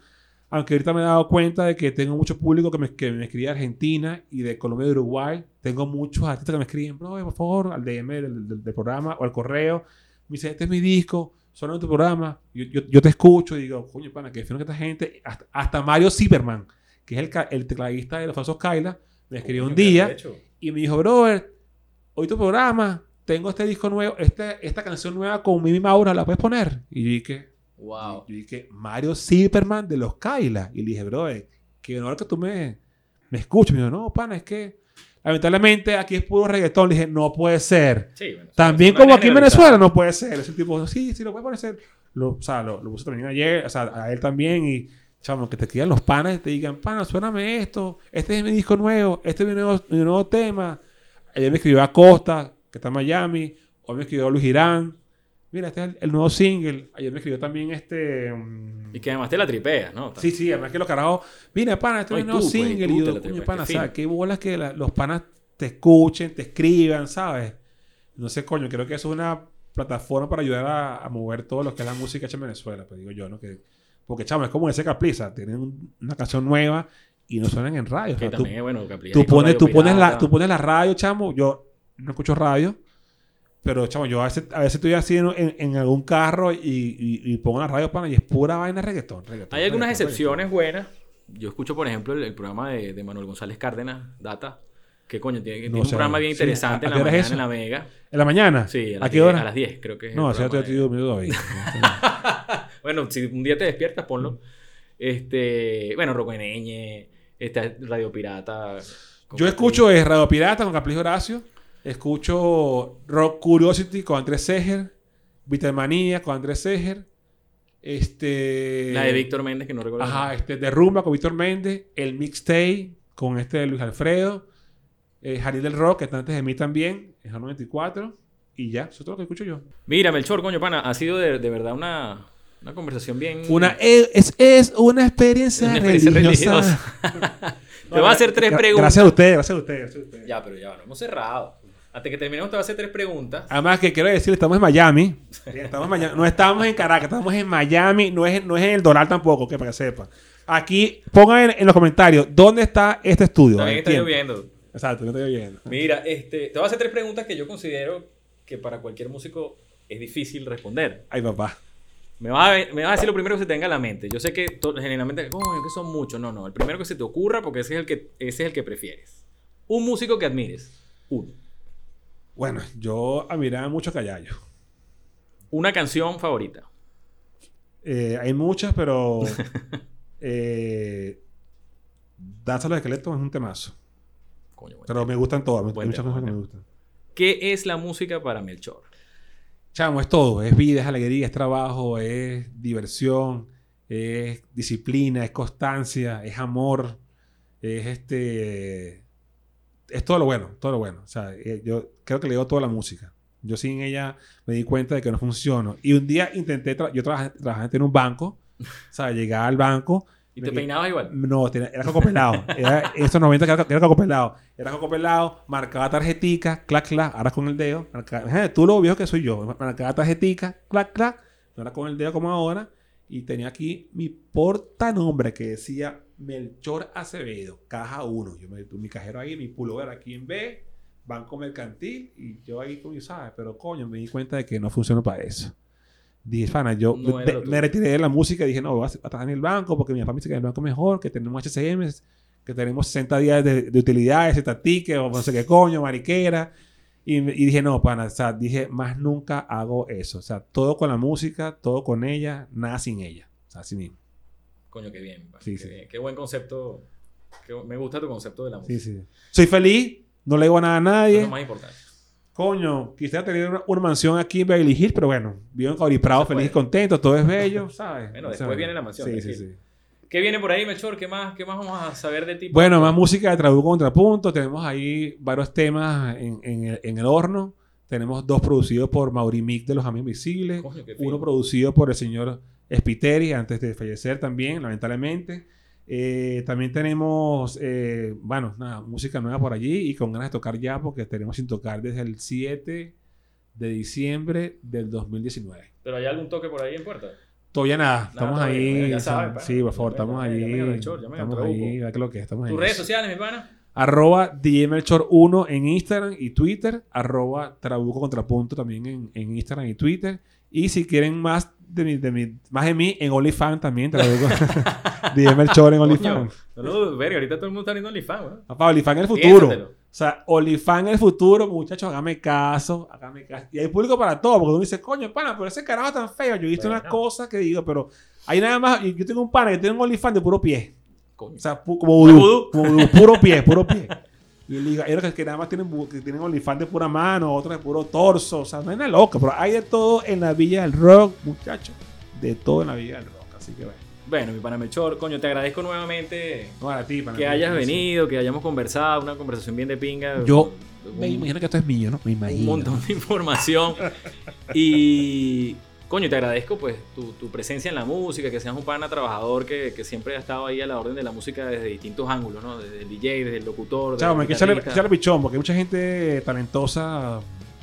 Aunque ahorita me he dado cuenta de que tengo mucho público que me, que me escribe de Argentina y de Colombia y de Uruguay. Tengo muchos artistas que me escriben, bro, por favor, al DM del, del- del programa o al correo. Me dice, este es mi disco, en tu programa. Yo, yo, yo te escucho y digo, coño, pana, que fino que esta gente. Hasta, hasta Mario Zimmerman, que es el, el tecladista de los falsos Kaila, me escribió un día y me dijo, brother, hoy tu programa, tengo este disco nuevo, este, esta canción nueva con Mimi Maura, ¿la puedes poner? Y yo dije, Wow. yo dije, Mario Zimmerman de los Kaila. Y le dije, brother, qué honor que tú me, me escuches. Me dijo, no, pana, es que lamentablemente aquí es puro reggaetón. Le dije, no puede ser. Sí, bueno, También como aquí en. Venezuela no puede ser. Ese tipo, sí, sí, lo puede poner. Lo, o sea, lo, lo puse también ayer, o sea, a él también. Y, chamo, que te quieran los panas y te digan, pana, suéname esto. Este es mi disco nuevo. Este es mi nuevo, mi nuevo tema. Ayer me escribió Acosta, que está en Miami. Hoy me escribió Luis Girán. Mira, este es el, el nuevo single. Ayer me escribió también este... mm, Y que además te la tripeas, ¿no? Sí, sí, además que los carajos, mira, pana, este es el nuevo tú, pues, y single. yo, coño, pana, fino. qué bolas que la- los panas te escuchen, te escriban, ¿sabes? No sé, coño, creo que eso es una plataforma para ayudar a, a mover todo lo que es la música hecha en Venezuela, pues digo yo, ¿no? Que, porque, chamo, es como ese Capliza, tienen un- una canción nueva y no suenan en radio. o Que tú, también es bueno. Capri- tú pones, tú, pones la, Pirata. tú pones la radio, chamo, yo no escucho radio. Pero, chamo, yo a veces, a veces estoy haciendo en, en algún carro y, y, y pongo la radio, pana, y es pura vaina reggaetón. reggaetón Hay algunas reggaetón, excepciones buenas. Yo escucho, por ejemplo, el, el programa de, de Manuel González Cárdenas, Data. Que coño, tiene, tiene No un programa bien Sí, interesante ¿a- en a la mañana en la Vega. ¿En la mañana? Sí, a ¿A las, qué 10, hora? a las 10, creo que es. No, si ya programa estoy dormido todavía. [LAUGHS] Bueno, si un día te despiertas, ponlo. Este, bueno, Rocco Eneñe, este, Radio Pirata. Yo escucho es Radio Pirata con Capricho Horacio. Escucho Rock Curiosity con Andrés Seger. Vitamanía con Andrés Seger. Este... La de Víctor Méndez, que no recuerdo. Ajá, este, de Rumba con Víctor Méndez. El Mixtape con este de Luis Alfredo. Eh, del Rock, que está antes de mí también. Es el 94. Y ya, eso es todo lo que escucho yo. Mira, Melchor, coño, pana, ha sido de, de verdad una, una conversación bien. Una, es, es una experiencia, Una experiencia religiosa. religiosa. [LAUGHS] Te voy a hacer tres preguntas. Gracias a usted, gracias a usted. Gracias a usted. Ya, pero ya, no hemos cerrado. Hasta que terminemos, te voy a hacer tres preguntas. Además que quiero decir, estamos en Miami. Estamos en Miami. No estamos en Caracas, estamos en Miami. No es, no es en el Doral tampoco, que para que sepa. Aquí, pongan en, en los comentarios, ¿dónde está este estudio? También está lloviendo. Exacto, no estoy oyendo. Mira, este, te voy a hacer tres preguntas que yo considero que para cualquier músico es difícil responder. Ay, papá. Me vas, a, me vas a decir lo primero que se te venga a la mente. Yo sé que to- generalmente, coño, que son muchos. No, no. El primero que se te ocurra porque ese es el que, ese es el que prefieres. Un músico que admires. Uno. Bueno, yo admiraba mucho a Callayo. Una canción favorita. Eh, hay muchas, pero. [LAUGHS] eh, Danza a los esqueletos es un temazo. Coño. Pero me gustan todas. me- Hay Buen muchas cosas que me gustan. ¿Qué es la música para Melchor? Chamo, es todo. Es vida, es alegría, es trabajo, es diversión, es disciplina, es constancia, es amor, es este... Es todo lo bueno, todo lo bueno. O sea, eh, yo creo que le digo toda la música. Yo sin ella me di cuenta de que no funcionó. Y un día intenté... tra- yo trabajé, trabajé en un banco. O sea, llegaba al banco... ¿Y te peinabas igual? no, tenía- era coco pelado. Era en esos 90 que era, era coco pelado. Era coco pelado, marcaba tarjetica, clac, clac, ahora con el dedo. marcaba- Imagínate, tú lo viejo que soy yo. Marcaba tarjetica, clac, clac. No era con el dedo como ahora. Y tenía aquí mi portanombre que decía Melchor Acevedo, caja 1. Yo me mi cajero ahí, mi pullover aquí en B, banco mercantil. Y yo ahí con ¿sabes? Pero coño, me di cuenta de que no funcionó para eso. Dije, fana, yo No de- me retiré de la música y dije, no, voy a, a trabajar en el banco porque mi papá me dice que en el banco es mejor, que tenemos HCM, que tenemos 60 días de, de utilidades, 60 tickets, o no sé qué coño, mariquera. Y, y dije, no, pana, o sea, dije, más nunca hago eso. O sea, todo con la música, todo con ella, nada sin ella. O sea, así mismo. Coño, qué bien. Sí, qué, sí. bien. Qué buen concepto. Qué me gusta tu concepto de la música. Sí, sí. Soy feliz, no le digo nada a Eso es nadie. lo más importante. Coño, quisiera tener una, una mansión aquí en Beverly Hills, pero bueno, vivo en Cauriprado, feliz, puede. contento, todo es bello, [LAUGHS] ¿sabes? Bueno, después viene la mansión, Sí, sí, sí. ¿Qué viene por ahí, Melchor? ¿Qué más, qué más vamos a saber de ti? Bueno, más música de Trabuco Contrapunto. Tenemos ahí varios temas en, en el, en el horno. Tenemos dos producidos por Mauri Mick de Los Amigos Invisibles. Coño. Uno producido por el señor Spiteri antes de fallecer también, lamentablemente. Eh, también tenemos, eh, bueno, nada, música nueva por allí y con ganas de tocar ya porque tenemos sin tocar desde el 7 de diciembre del 2019. ¿Pero hay algún toque por ahí en puerta? Todavía nada. Estamos ahí. ya sabes, pa. sí, por favor, Llame, estamos ahí. Estamos ahí. Lo que es, estamos ¿Tus ahí. redes sociales, mi pana? Arroba DJMelchor1 en Instagram y Twitter. Arroba Trabuco Contrapunto también en, en Instagram y Twitter. Y si quieren más de mi, de mi, más de mí en OnlyFans también, Trabuco. DJMelchor [LAUGHS] en Coño, OnlyFans. no lo verga, ahorita todo el mundo está viendo OnlyFans, weón. Papá, OnlyFans en el futuro. Piénsatelo. O sea, OnlyFans en el futuro, muchachos, hágame caso, hágame caso. Y hay público para todo, porque uno dice, coño, pana, pero ese carajo tan feo. Yo he visto Bueno. unas cosas que digo, pero hay nada más. Yo tengo un pana que tiene un OnlyFans de puro pie. Coño. O sea, pu- como vudú. vudú. Como vudú, puro pie, puro pie. Y digo, hay otros que nada más tienen, que tienen de pura mano, otros de puro torso. O sea, no es nada loca, pero hay de todo en la Villa del Rock, muchachos. De todo en la Villa del Rock. Así que bueno. Bueno, mi pana Melchor, coño, te agradezco nuevamente No, a ti, que hayas venido, que hayamos conversado, una conversación bien de pinga. Yo Un- Me imagino que esto es mío, ¿no? Me imagino. un montón de información. y coño, te agradezco pues tu, tu presencia en la música, que seas un pana trabajador que, que siempre ha estado ahí a la orden de la música desde distintos ángulos, ¿no? Desde el DJ, desde el locutor. Me hay que echarle, pichón, porque hay mucha gente talentosa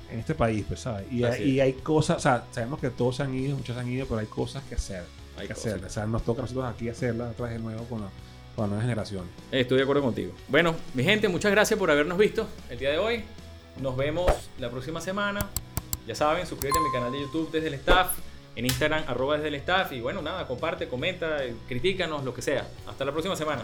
en este país, pues, ¿sabes? Y, hay, y es. hay cosas, o sea, sabemos que todos se han ido, muchos se han ido, pero hay cosas que hacer. Hay que cosas. hacer. O sea, nos toca a nosotros aquí hacerlas otra vez de nuevo con la, con la nueva generación. Estoy de acuerdo contigo. Bueno, mi gente, muchas gracias por habernos visto el día de hoy. Nos vemos la próxima semana. Ya saben, suscríbete a mi canal de YouTube desde el staff, en Instagram, arroba desde el staff. Y bueno, nada, comparte, comenta, critícanos, lo que sea. Hasta la próxima semana.